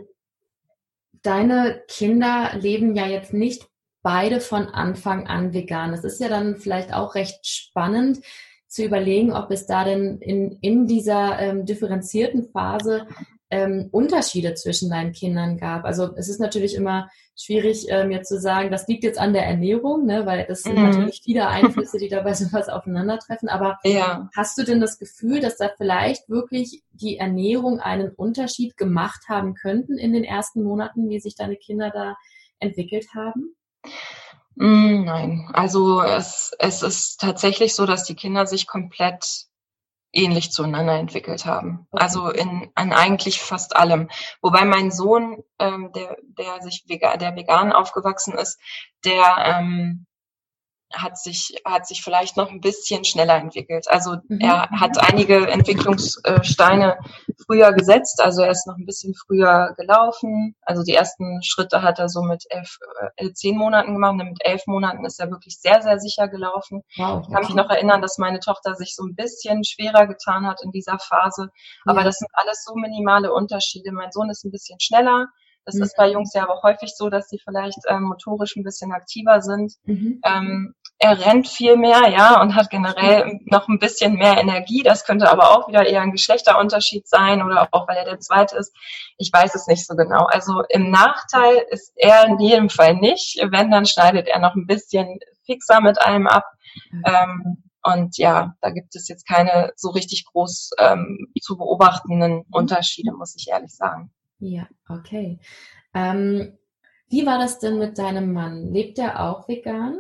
deine Kinder leben ja jetzt nicht beide von Anfang an vegan. Das ist ja dann vielleicht auch recht spannend zu überlegen, ob es da denn in, in dieser ähm, differenzierten Phase ähm, Unterschiede zwischen deinen Kindern gab. Also es ist natürlich immer schwierig, ähm, jetzt zu sagen, das liegt jetzt an der Ernährung, ne, weil das sind mhm. natürlich viele Einflüsse, die dabei sowas aufeinandertreffen. Aber ja. hast du denn das Gefühl, dass da vielleicht wirklich die Ernährung einen Unterschied gemacht haben könnten in den ersten Monaten, wie sich deine Kinder da entwickelt haben? Mm, nein, also es, es ist tatsächlich so, dass die Kinder sich komplett ähnlich zueinander entwickelt haben. Also in, in eigentlich fast allem. Wobei mein Sohn, ähm, der, der sich vegan, der vegan aufgewachsen ist, der ähm, hat sich, hat sich vielleicht noch ein bisschen schneller entwickelt. Also mhm. er hat einige Entwicklungssteine früher gesetzt, also er ist noch ein bisschen früher gelaufen. Also die ersten Schritte hat er so mit elf, äh, zehn Monaten gemacht. Und mit elf Monaten ist er wirklich sehr, sehr sicher gelaufen. Wow, okay. Ich kann mich noch erinnern, dass meine Tochter sich so ein bisschen schwerer getan hat in dieser Phase. Aber ja. das sind alles so minimale Unterschiede. Mein Sohn ist ein bisschen schneller. Das mhm. ist bei Jungs ja aber häufig so, dass sie vielleicht ähm, motorisch ein bisschen aktiver sind. Mhm. Ähm, er rennt viel mehr, ja, und hat generell noch ein bisschen mehr Energie. Das könnte aber auch wieder eher ein Geschlechterunterschied sein oder auch weil er der Zweite ist. Ich weiß es nicht so genau. Also im Nachteil ist er in jedem Fall nicht. Wenn, dann schneidet er noch ein bisschen fixer mit einem ab. Mhm. Ähm, und ja, da gibt es jetzt keine so richtig groß ähm, zu beobachtenden Unterschiede, muss ich ehrlich sagen. Ja, okay. Ähm, wie war das denn mit deinem Mann? Lebt er auch vegan?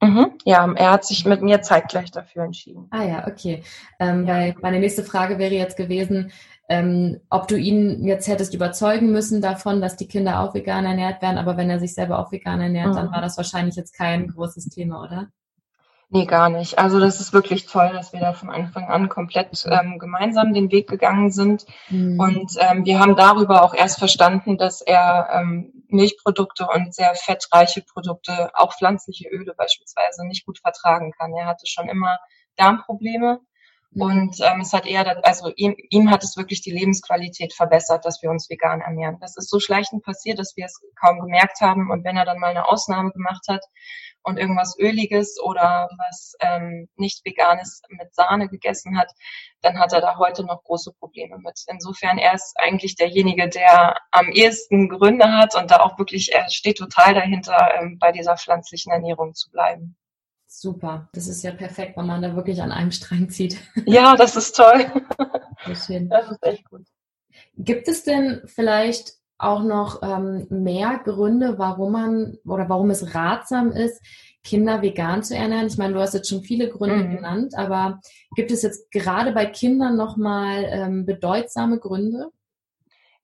Mhm, ja, er hat sich mit mir zeitgleich dafür entschieden. Ah ja, okay. Ähm, ja. Weil meine nächste Frage wäre jetzt gewesen, ähm, ob du ihn jetzt hättest überzeugen müssen davon, dass die Kinder auch vegan ernährt werden, aber wenn er sich selber auch vegan ernährt, mhm. dann war das wahrscheinlich jetzt kein großes Thema, oder? Nee, gar nicht. Also das ist wirklich toll, dass wir da von Anfang an komplett ähm, gemeinsam den Weg gegangen sind. Mhm. Und ähm, wir haben darüber auch erst verstanden, dass er ähm, Milchprodukte und sehr fettreiche Produkte, auch pflanzliche Öle beispielsweise, nicht gut vertragen kann. Er hatte schon immer Darmprobleme. Und ähm, es hat eher, also ihm, ihm hat es wirklich die Lebensqualität verbessert, dass wir uns vegan ernähren. Das ist so schleichend passiert, dass wir es kaum gemerkt haben. Und wenn er dann mal eine Ausnahme gemacht hat, und irgendwas Öliges oder was ähm, nicht Veganes mit Sahne gegessen hat, dann hat er da heute noch große Probleme mit. Insofern er ist eigentlich derjenige, der am ehesten Gründe hat und da auch wirklich, er steht total dahinter, ähm, bei dieser pflanzlichen Ernährung zu bleiben. Super, das ist ja perfekt, wenn man da wirklich an einem Strang zieht. Ja, das ist toll. Das ist echt gut. Gibt es denn vielleicht auch noch ähm, mehr Gründe, warum man oder warum es ratsam ist, Kinder vegan zu ernähren? Ich meine, du hast jetzt schon viele Gründe mhm. genannt, aber gibt es jetzt gerade bei Kindern nochmal ähm, bedeutsame Gründe?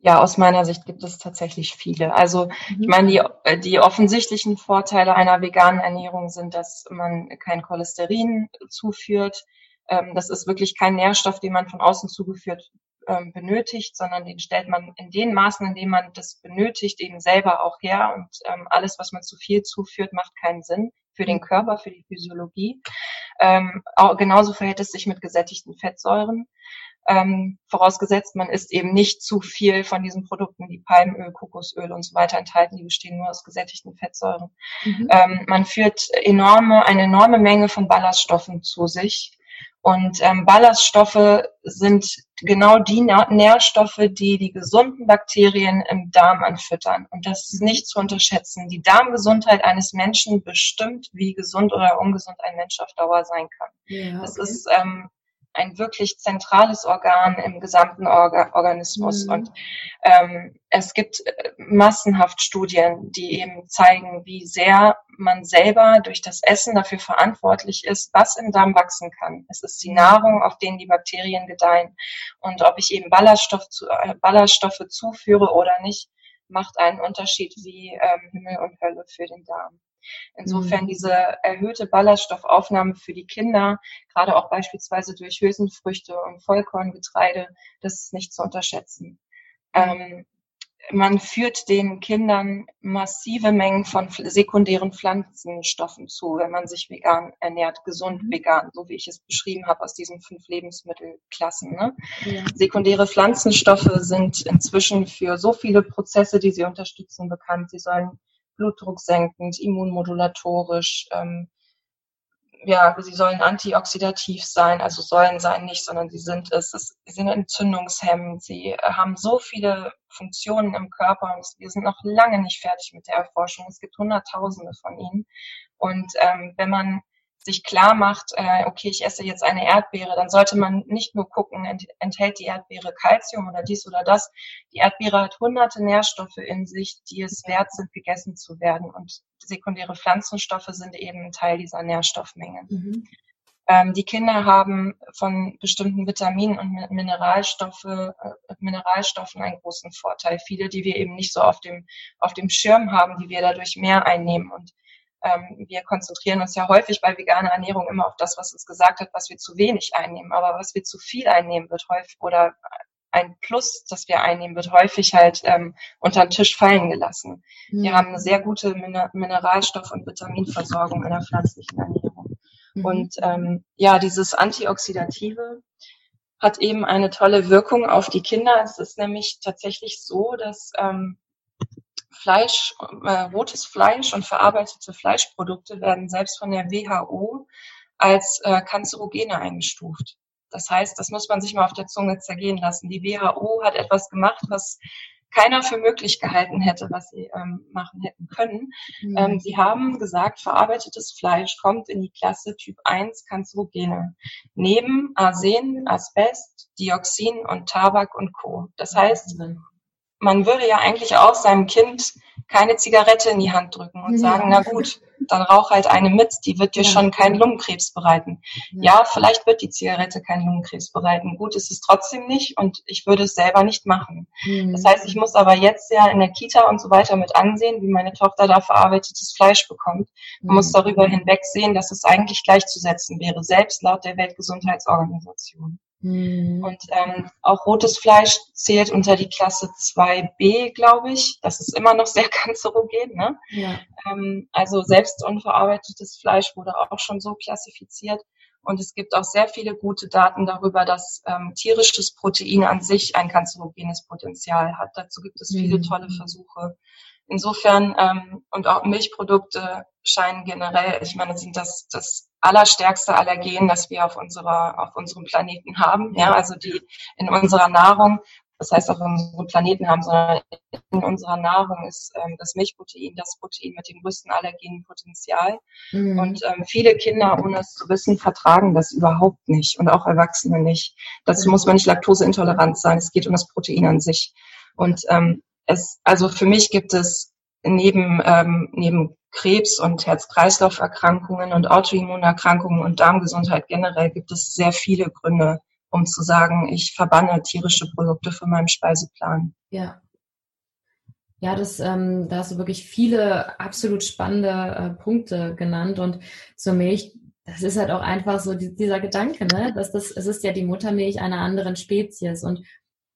Ja, aus meiner Sicht gibt es tatsächlich viele. Also mhm. ich meine, die, äh, die offensichtlichen Vorteile einer veganen Ernährung sind, dass man kein Cholesterin zuführt. Ähm, das ist wirklich kein Nährstoff, den man von außen zugeführt ähm, benötigt, sondern den stellt man in den Maßen, in denen man das benötigt, eben selber auch her. Und ähm, alles, was man zu viel zuführt, macht keinen Sinn für den Körper, für die Physiologie. Ähm, auch, genauso verhält es sich mit gesättigten Fettsäuren. Ähm, vorausgesetzt, man isst eben nicht zu viel von diesen Produkten, die Palmöl, Kokosöl und so weiter enthalten, die bestehen nur aus gesättigten Fettsäuren. Mhm. Ähm, man führt enorme, eine enorme Menge von Ballaststoffen zu sich, und ähm, Ballaststoffe sind genau die Nährstoffe, die die gesunden Bakterien im Darm anfüttern. Und das ist nicht zu unterschätzen. Die Darmgesundheit eines Menschen bestimmt, wie gesund oder ungesund ein Mensch auf Dauer sein kann. Ja, okay. Das ist ähm, ein wirklich zentrales Organ im gesamten Orga Organismus. Mhm. Und ähm, es gibt äh, massenhaft Studien, die eben zeigen, wie sehr man selber durch das Essen dafür verantwortlich ist, was im Darm wachsen kann. Es ist die Nahrung, auf denen die Bakterien gedeihen. Und ob ich eben Ballaststoff zu, äh, Ballaststoffe zuführe oder nicht, macht einen Unterschied wie ähm, Himmel und Hölle für den Darm. Insofern mhm. diese erhöhte Ballaststoffaufnahme für die Kinder, gerade auch beispielsweise durch Hülsenfrüchte und Vollkorngetreide, das ist nicht zu unterschätzen. Ähm, man führt den Kindern massive Mengen von sekundären Pflanzenstoffen zu, wenn man sich vegan ernährt, gesund mhm. vegan, so wie ich es beschrieben habe aus diesen fünf Lebensmittelklassen. Ne? Ja. Sekundäre Pflanzenstoffe sind inzwischen für so viele Prozesse, die sie unterstützen, bekannt. Sie sollen Blutdruck senkend, immunmodulatorisch. Ähm, ja, sie sollen antioxidativ sein, also sollen sein nicht, sondern sie sind es. es sie sind entzündungshemmend. Sie haben so viele Funktionen im Körper und wir sind noch lange nicht fertig mit der Erforschung. Es gibt Hunderttausende von ihnen. Und ähm, wenn man sich klar macht, äh, okay, ich esse jetzt eine Erdbeere, dann sollte man nicht nur gucken, ent enthält die Erdbeere Kalzium oder dies oder das. Die Erdbeere hat hunderte Nährstoffe in sich, die es wert sind, gegessen zu werden. Und sekundäre Pflanzenstoffe sind eben ein Teil dieser Nährstoffmenge. Mhm. Ähm, die Kinder haben von bestimmten Vitaminen und Mineralstoffe, äh, Mineralstoffen einen großen Vorteil. Viele, die wir eben nicht so auf dem, auf dem Schirm haben, die wir dadurch mehr einnehmen. Und ähm, wir konzentrieren uns ja häufig bei veganer Ernährung immer auf das, was uns gesagt hat, was wir zu wenig einnehmen. Aber was wir zu viel einnehmen, wird häufig oder ein Plus, das wir einnehmen, wird häufig halt ähm, unter den Tisch fallen gelassen. Mhm. Wir haben eine sehr gute Mineralstoff- und Vitaminversorgung in der pflanzlichen Ernährung. Mhm. Und ähm, ja, dieses Antioxidative hat eben eine tolle Wirkung auf die Kinder. Es ist nämlich tatsächlich so, dass ähm, Fleisch, äh, rotes Fleisch und verarbeitete Fleischprodukte werden selbst von der WHO als äh, Kanzerogene eingestuft. Das heißt, das muss man sich mal auf der Zunge zergehen lassen. Die WHO hat etwas gemacht, was keiner für möglich gehalten hätte, was sie ähm, machen hätten können. Mhm. Ähm, sie haben gesagt, verarbeitetes Fleisch kommt in die Klasse Typ 1 Kanzerogene. Neben Arsen, Asbest, Dioxin und Tabak und Co. Das heißt, man würde ja eigentlich auch seinem Kind keine Zigarette in die Hand drücken und sagen, na gut, dann rauch halt eine mit, die wird dir ja. schon keinen Lungenkrebs bereiten. Ja. ja. vielleicht wird die Zigarette keinen Lungenkrebs bereiten. Gut ist es trotzdem nicht und ich würde es selber nicht machen. Mhm. Das heißt, ich muss aber jetzt ja in der Kita und so weiter mit ansehen, wie meine Tochter da verarbeitetes Fleisch bekommt. Man mhm. muss darüber hinweg sehen, dass es eigentlich gleichzusetzen wäre, selbst laut der Weltgesundheitsorganisation. Mhm. Und ähm, auch rotes Fleisch zählt unter die Klasse 2b, glaube ich. Das ist immer noch sehr kanzerogen. Ne? Ja. Ähm, also selbst unverarbeitetes Fleisch wurde auch schon so klassifiziert. Und es gibt auch sehr viele gute Daten darüber, dass ähm, tierisches Protein an sich ein kanzerogenes Potenzial hat. Dazu gibt es viele mhm. tolle Versuche. Insofern ähm, und auch Milchprodukte scheinen generell, ich meine, sind das das allerstärkste Allergen, das wir auf unserer auf unserem Planeten haben. Ja, also die in unserer Nahrung, das heißt auf unserem Planeten haben, sondern in unserer Nahrung ist ähm, das Milchprotein das Protein mit dem größten allergenen Potenzial. Mhm. Und ähm, viele Kinder, ohne es zu wissen, vertragen das überhaupt nicht und auch Erwachsene nicht. Das mhm. muss man nicht laktoseintolerant sein. Es geht um das Protein an sich. Und ähm, es, also für mich gibt es neben, ähm, neben Krebs und Herz-Kreislauf-Erkrankungen und Autoimmunerkrankungen und Darmgesundheit generell gibt es sehr viele Gründe, um zu sagen, ich verbanne tierische Produkte von meinem Speiseplan. Ja. Ja, das, ähm, da hast du wirklich viele absolut spannende äh, Punkte genannt und zur Milch, das ist halt auch einfach so die, dieser Gedanke, ne, dass das, es ist ja die Muttermilch einer anderen Spezies und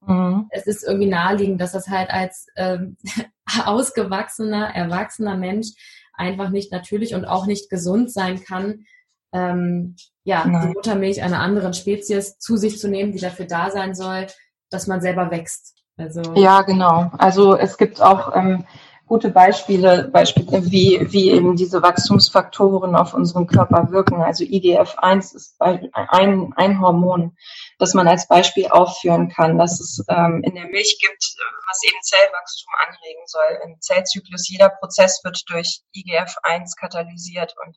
Mhm. Es ist irgendwie naheliegend, dass das halt als ähm, ausgewachsener, erwachsener Mensch einfach nicht natürlich und auch nicht gesund sein kann, ähm, ja, Nein. die Muttermilch einer anderen Spezies zu sich zu nehmen, die dafür da sein soll, dass man selber wächst. Also ja, genau. Also es gibt auch ähm, gute Beispiele, Beispiele wie, wie eben diese Wachstumsfaktoren auf unseren Körper wirken. Also IGF-1 ist ein, ein Hormon, das man als Beispiel aufführen kann, dass es ähm, in der Milch gibt, was eben Zellwachstum anregen soll. Im Zellzyklus jeder Prozess wird durch IGF-1 katalysiert und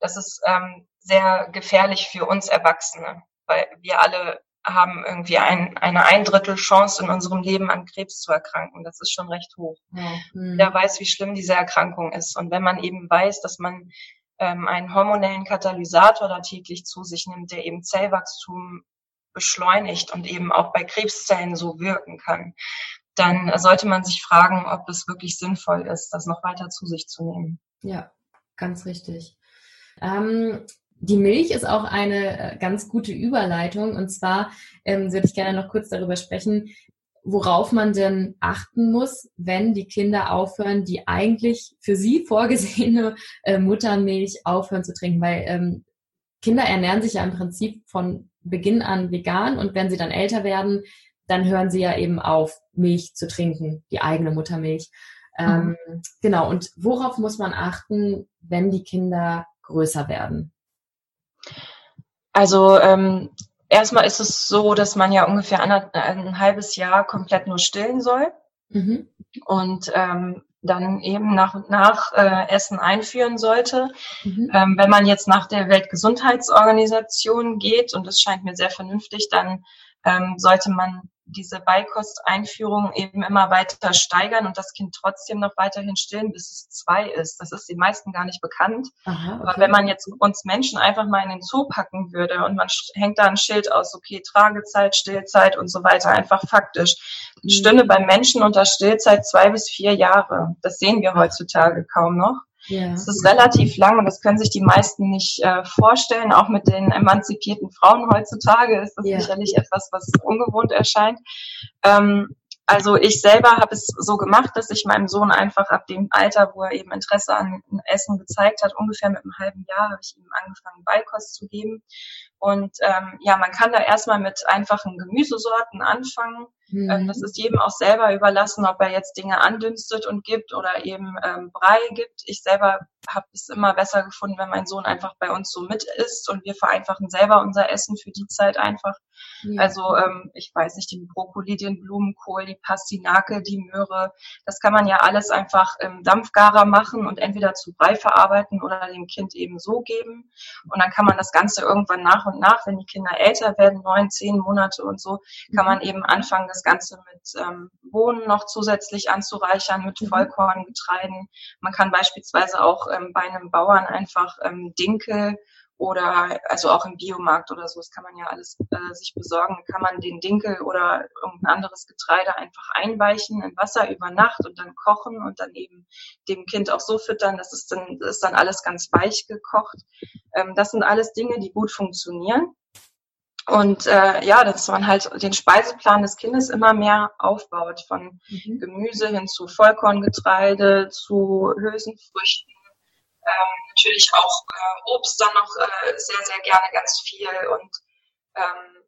das ist ähm, sehr gefährlich für uns Erwachsene, weil wir alle haben irgendwie ein, eine Eindrittel Chance in unserem Leben an Krebs zu erkranken. Das ist schon recht hoch. Mhm. Der weiß, wie schlimm diese Erkrankung ist. Und wenn man eben weiß, dass man ähm, einen hormonellen Katalysator da täglich zu sich nimmt, der eben Zellwachstum beschleunigt und eben auch bei Krebszellen so wirken kann, dann sollte man sich fragen, ob es wirklich sinnvoll ist, das noch weiter zu sich zu nehmen. Ja, ganz richtig. Ähm, die Milch ist auch eine äh, ganz gute Überleitung. Und zwar ähm, würde ich gerne noch kurz darüber sprechen, worauf man denn achten muss, wenn die Kinder aufhören, die eigentlich für sie vorgesehene äh, Muttermilch aufhören zu trinken. Weil ähm, Kinder ernähren sich ja im Prinzip von Beginn an vegan und wenn sie dann älter werden, dann hören sie ja eben auf, Milch zu trinken, die eigene Muttermilch. Ähm, mhm. Genau, und worauf muss man achten, wenn die Kinder größer werden? Also ähm, erstmal ist es so, dass man ja ungefähr ein, ein halbes Jahr komplett nur stillen soll. Mhm. Und ähm, dann eben nach und nach äh, Essen einführen sollte. Mhm. Ähm, wenn man jetzt nach der Weltgesundheitsorganisation geht, und das scheint mir sehr vernünftig, dann ähm, sollte man diese Beikosteinführung eben immer weiter steigern und das Kind trotzdem noch weiterhin stillen, bis es zwei ist. Das ist den meisten gar nicht bekannt. Aha, okay. Aber wenn man jetzt uns Menschen einfach mal in den Zoo packen würde und man hängt da ein Schild aus, okay, Tragezeit, Stillzeit und so weiter, einfach faktisch, mhm. stünde beim Menschen unter Stillzeit zwei bis vier Jahre. Das sehen wir heutzutage kaum noch. Ja. Es ist relativ lang und das können sich die meisten nicht äh, vorstellen. Auch mit den emanzipierten Frauen heutzutage ist das ja. sicherlich etwas, was ungewohnt erscheint. Ähm, also ich selber habe es so gemacht, dass ich meinem Sohn einfach ab dem Alter, wo er eben Interesse an Essen gezeigt hat, ungefähr mit einem halben Jahr, habe ich ihm angefangen, Beikost zu geben. Und ähm, ja, man kann da erstmal mit einfachen Gemüsesorten anfangen. Mhm. Ähm, das ist jedem auch selber überlassen, ob er jetzt Dinge andünstet und gibt oder eben ähm, Brei gibt. Ich selber habe es immer besser gefunden, wenn mein Sohn einfach bei uns so mit isst und wir vereinfachen selber unser Essen für die Zeit einfach. Ja. Also ähm, ich weiß nicht, den Brokkoli, den Blumenkohl, die Pastinake, die Möhre, das kann man ja alles einfach im Dampfgarer machen und entweder zu Brei verarbeiten oder dem Kind eben so geben. Und dann kann man das Ganze irgendwann nach nach und nach, wenn die Kinder älter werden, neun, zehn Monate und so, kann man eben anfangen, das Ganze mit ähm, Bohnen noch zusätzlich anzureichern, mit mhm. Vollkorngetreiden. Man kann beispielsweise auch ähm, bei einem Bauern einfach ähm, Dinkel oder also auch im Biomarkt oder so, das kann man ja alles äh, sich besorgen, kann man den Dinkel oder irgendein anderes Getreide einfach einweichen in Wasser über Nacht und dann kochen und dann eben dem Kind auch so füttern, dass es dann das ist dann alles ganz weich gekocht. Ähm, das sind alles Dinge, die gut funktionieren. Und äh, ja, dass man halt den Speiseplan des Kindes immer mehr aufbaut, von mhm. Gemüse hin zu Vollkorngetreide, zu Hülsenfrüchten, ähm, natürlich auch äh, Obst dann noch äh, sehr, sehr gerne ganz viel und ähm,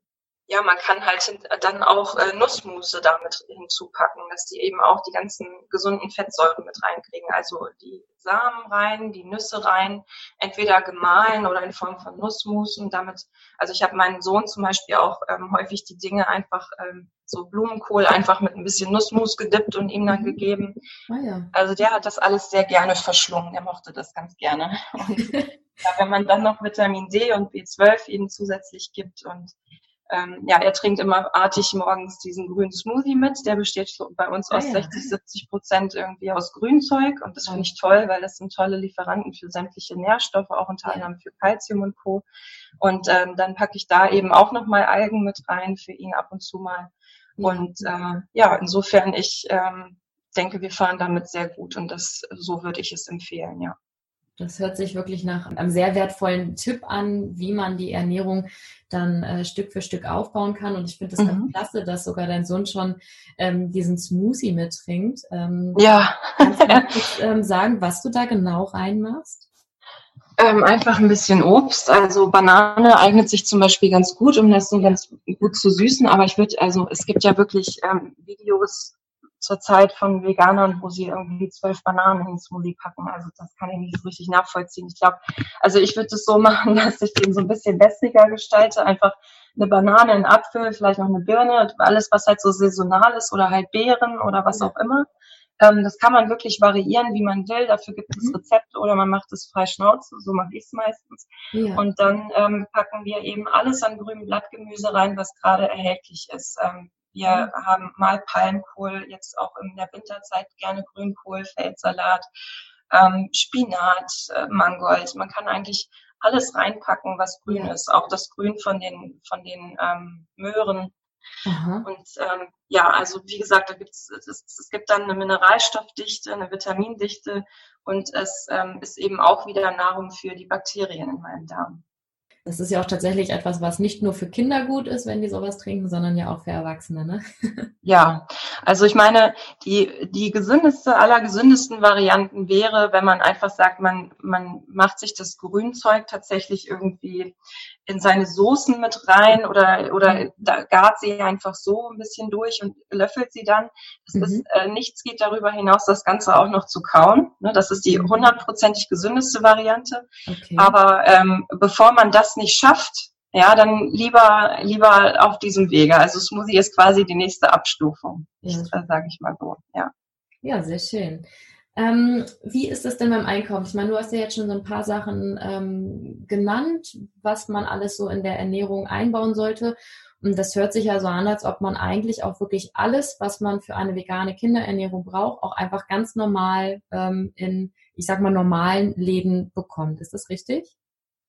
ja, man kann halt dann auch äh, Nussmusse damit hinzupacken, dass die eben auch die ganzen gesunden Fettsäuren mit reinkriegen. Also die Samen rein, die Nüsse rein, entweder gemahlen oder in Form von Nussmusen. Damit, also ich habe meinen Sohn zum Beispiel auch ähm, häufig die Dinge einfach ähm, so Blumenkohl einfach mit ein bisschen Nussmus gedippt und ihm dann mhm. gegeben. Ah, ja. Also der hat das alles sehr gerne verschlungen. Der mochte das ganz gerne. Und ja, wenn man dann noch Vitamin D und B12 eben zusätzlich gibt und ähm, ja, er trinkt immer artig morgens diesen grünen Smoothie mit. Der besteht bei uns aus ah, ja. 60, 70 Prozent irgendwie aus Grünzeug. Und das finde ich toll, weil das sind tolle Lieferanten für sämtliche Nährstoffe, auch unter anderem für Kalzium und Co. Und ähm, dann packe ich da eben auch nochmal Algen mit rein für ihn ab und zu mal. Und äh, ja, insofern ich ähm, denke, wir fahren damit sehr gut und das so würde ich es empfehlen, ja. Das hört sich wirklich nach einem sehr wertvollen Tipp an, wie man die Ernährung dann äh, Stück für Stück aufbauen kann. Und ich finde es mhm. ganz klasse, dass sogar dein Sohn schon ähm, diesen Smoothie mittrinkt. Ähm, ja. Kannst du kurz, ähm, sagen, was du da genau reinmachst? Ähm, einfach ein bisschen Obst. Also Banane eignet sich zum Beispiel ganz gut, um das so ganz gut zu süßen. Aber ich würde, also es gibt ja wirklich ähm, Videos zurzeit von Veganern, wo sie irgendwie zwölf Bananen ins Smoothie packen. Also das kann ich nicht so richtig nachvollziehen. Ich glaube, also ich würde es so machen, dass ich den so ein bisschen wässriger gestalte. Einfach eine Banane, ein Apfel, vielleicht noch eine Birne, alles, was halt so saisonal ist oder halt Beeren oder was auch immer. Ähm, das kann man wirklich variieren, wie man will. Dafür gibt es mhm. Rezepte oder man macht es frei Schnauze, so mache ich es meistens. Ja. Und dann ähm, packen wir eben alles an grünem Blattgemüse rein, was gerade erhältlich ist. Ähm, wir mhm. haben mal Palmkohl, jetzt auch in der Winterzeit gerne Grünkohl, Feldsalat, ähm, Spinat, äh, Mangold. Man kann eigentlich alles reinpacken, was grün ist. Auch das Grün von den, von den ähm, Möhren. Aha. Und ähm, ja, also wie gesagt, da gibt's, es, es gibt dann eine Mineralstoffdichte, eine Vitamindichte und es ähm, ist eben auch wieder Nahrung für die Bakterien in meinem Darm. Das ist ja auch tatsächlich etwas, was nicht nur für Kinder gut ist, wenn die sowas trinken, sondern ja auch für Erwachsene, ne? Ja, also ich meine, die, die gesündeste aller gesündesten Varianten wäre, wenn man einfach sagt, man, man macht sich das Grünzeug tatsächlich irgendwie in seine Soßen mit rein oder, oder da gart sie einfach so ein bisschen durch und löffelt sie dann. Mhm. ist, äh, nichts geht darüber hinaus, das Ganze auch noch zu kauen. Ne? Das ist die mhm. hundertprozentig gesündeste Variante. Okay. Aber ähm, bevor man das nicht schafft, ja, dann lieber, lieber auf diesem Wege. Also Smoothie ist quasi die nächste Abstufung, ja. sage ich mal so, ja. Ja, sehr schön. Ähm, wie ist das denn beim Einkaufen? Ich meine, du hast ja jetzt schon so ein paar Sachen ähm, genannt, was man alles so in der Ernährung einbauen sollte. Und das hört sich ja so an, als ob man eigentlich auch wirklich alles, was man für eine vegane Kinderernährung braucht, auch einfach ganz normal ähm, in, ich sag mal, normalen Läden bekommt. Ist das richtig?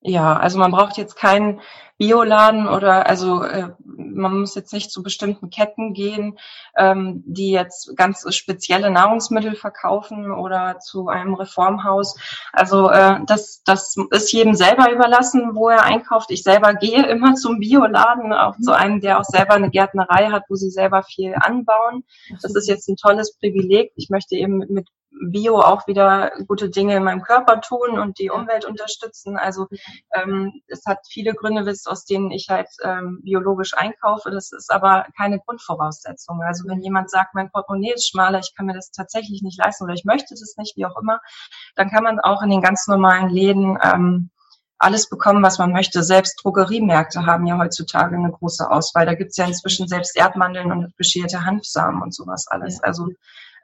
Ja, also man braucht jetzt keinen Bioladen oder also äh, man muss jetzt nicht zu bestimmten Ketten gehen, ähm, die jetzt ganz spezielle Nahrungsmittel verkaufen oder zu einem Reformhaus. Also äh, das, das ist jedem selber überlassen, wo er einkauft. Ich selber gehe immer zum Bioladen, auch zu einem, der auch selber eine Gärtnerei hat, wo sie selber viel anbauen. Das ist jetzt ein tolles Privileg. Ich möchte eben mit Bio auch wieder gute Dinge in meinem Körper tun und die Umwelt unterstützen. Also ähm, es hat viele Gründe, aus denen ich halt ähm, biologisch einkaufe. Das ist aber keine Grundvoraussetzung. Also wenn jemand sagt, mein Portemonnaie ist schmaler, ich kann mir das tatsächlich nicht leisten oder ich möchte das nicht, wie auch immer, dann kann man auch in den ganz normalen Läden ähm, alles bekommen, was man möchte. Selbst Drogeriemärkte haben ja heutzutage eine große Auswahl. Da gibt's ja inzwischen selbst Erdmandeln und bescherte Hanfsamen und sowas alles. Also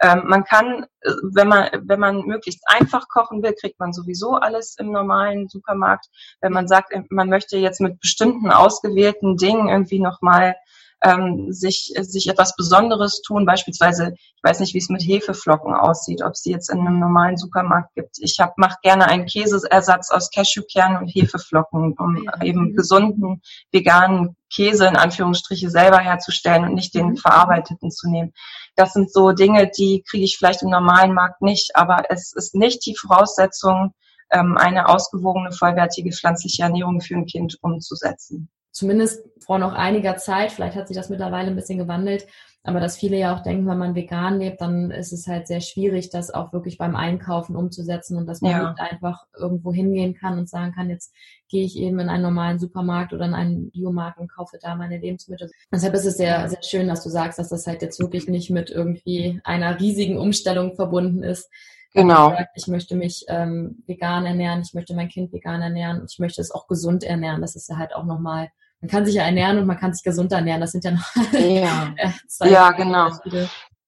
Ähm, man kann, äh, wenn man, wenn man möglichst einfach kochen will, kriegt man sowieso alles im normalen Supermarkt. Wenn man sagt, man möchte jetzt mit bestimmten ausgewählten Dingen irgendwie nochmal ähm, sich, sich etwas Besonderes tun. Beispielsweise, ich weiß nicht, wie es mit Hefeflocken aussieht, ob es die jetzt in einem normalen Supermarkt gibt. Ich mache gerne einen Käseersatz aus Cashewkernen und Hefeflocken, um eben gesunden, veganen Käse in Anführungsstriche selber herzustellen und nicht den mhm. verarbeiteten zu nehmen. Das sind so Dinge, die kriege ich vielleicht im normalen Markt nicht, aber es ist nicht die Voraussetzung, ähm, eine ausgewogene, vollwertige pflanzliche Ernährung für ein Kind umzusetzen zumindest vor noch einiger Zeit, vielleicht hat sich das mittlerweile ein bisschen gewandelt, aber dass viele ja auch denken, wenn man vegan lebt, dann ist es halt sehr schwierig, das auch wirklich beim Einkaufen umzusetzen und dass man ja. nicht einfach irgendwo hingehen kann und sagen kann, jetzt gehe ich eben in einen normalen Supermarkt oder in einen Biomarkt und kaufe da meine Lebensmittel. Deshalb ist es sehr, sehr schön, dass du sagst, dass das halt jetzt wirklich nicht mit irgendwie einer riesigen Umstellung verbunden ist, Genau. Ich möchte mich ähm, vegan ernähren, ich möchte mein Kind vegan ernähren und ich möchte es auch gesund ernähren. Das ist ja halt auch nochmal man kann sich ja ernähren und man kann sich gesund ernähren. Das sind ja noch ja, ja genau.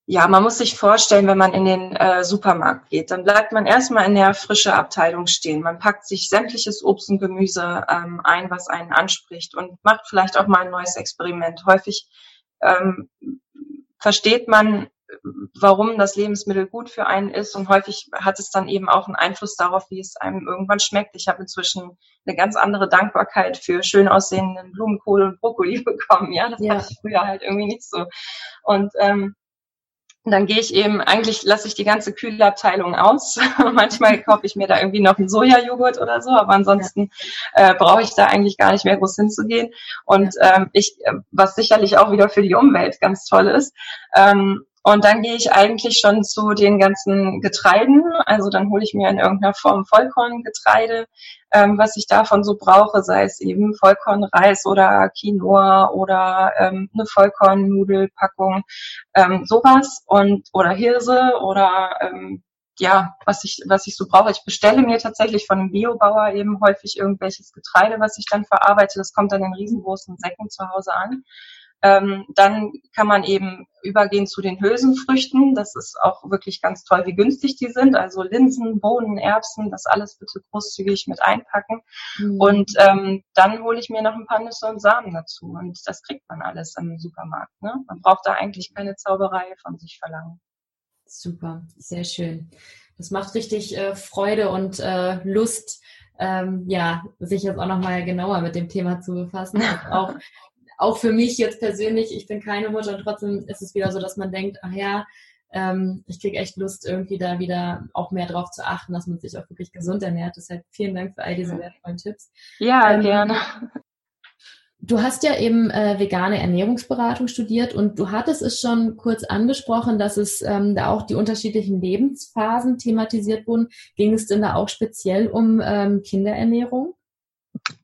Ja, man muss sich vorstellen, wenn man in den äh, Supermarkt geht, dann bleibt man erstmal in der frische Abteilung stehen. Man packt sich sämtliches Obst und Gemüse ähm, ein, was einen anspricht und macht vielleicht auch mal ein neues Experiment. Häufig ähm, versteht man warum das Lebensmittel gut für einen ist und häufig hat es dann eben auch einen Einfluss darauf, wie es einem irgendwann schmeckt. Ich habe inzwischen eine ganz andere Dankbarkeit für schön aussehenden Blumenkohl und Brokkoli bekommen. Ja, das ja. hatte ich früher halt irgendwie nicht so. Und ähm, dann gehe ich eben, eigentlich lasse ich die ganze Kühlabteilung aus. Manchmal kaufe ich mir da irgendwie noch einen Sojajoghurt oder so, aber ansonsten ja. äh, brauche ich da eigentlich gar nicht mehr groß hinzugehen. Und ähm, ich, was sicherlich auch wieder für die Umwelt ganz toll ist, ähm, und dann gehe ich eigentlich schon zu den ganzen Getreiden. Also dann hole ich mir in irgendeiner Form Vollkorngetreide, ähm, was ich davon so brauche, sei es eben Vollkornreis oder Quinoa oder ähm, eine Vollkornnudelpackung, ähm, sowas und oder Hirse oder ähm, ja, was ich, was ich so brauche. Ich bestelle mir tatsächlich von einem Biobauer eben häufig irgendwelches Getreide, was ich dann verarbeite. Das kommt dann in riesengroßen Säcken zu Hause an. Ähm, dann kann man eben übergehen zu den Hülsenfrüchten. Das ist auch wirklich ganz toll, wie günstig die sind. Also Linsen, Bohnen, Erbsen, das alles bitte großzügig mit einpacken. Mhm. Und ähm, dann hole ich mir noch ein paar Nüsse und Samen dazu. Und das kriegt man alles im Supermarkt. Ne? Man braucht da eigentlich keine Zauberei von sich verlangen. Super, sehr schön. Das macht richtig äh, Freude und äh, Lust, ähm, ja, sich jetzt auch nochmal genauer mit dem Thema zu befassen. auch auch für mich jetzt persönlich, ich bin keine Mutter und trotzdem ist es wieder so, dass man denkt, ach ja, ähm, ich kriege echt Lust, irgendwie da wieder auch mehr drauf zu achten, dass man sich auch wirklich gesund ernährt. Deshalb vielen Dank für all diese wertvollen Tipps. Ja, ähm, gerne. Du hast ja eben äh, vegane Ernährungsberatung studiert und du hattest es schon kurz angesprochen, dass es ähm, da auch die unterschiedlichen Lebensphasen thematisiert wurden. Ging es denn da auch speziell um ähm, Kinderernährung?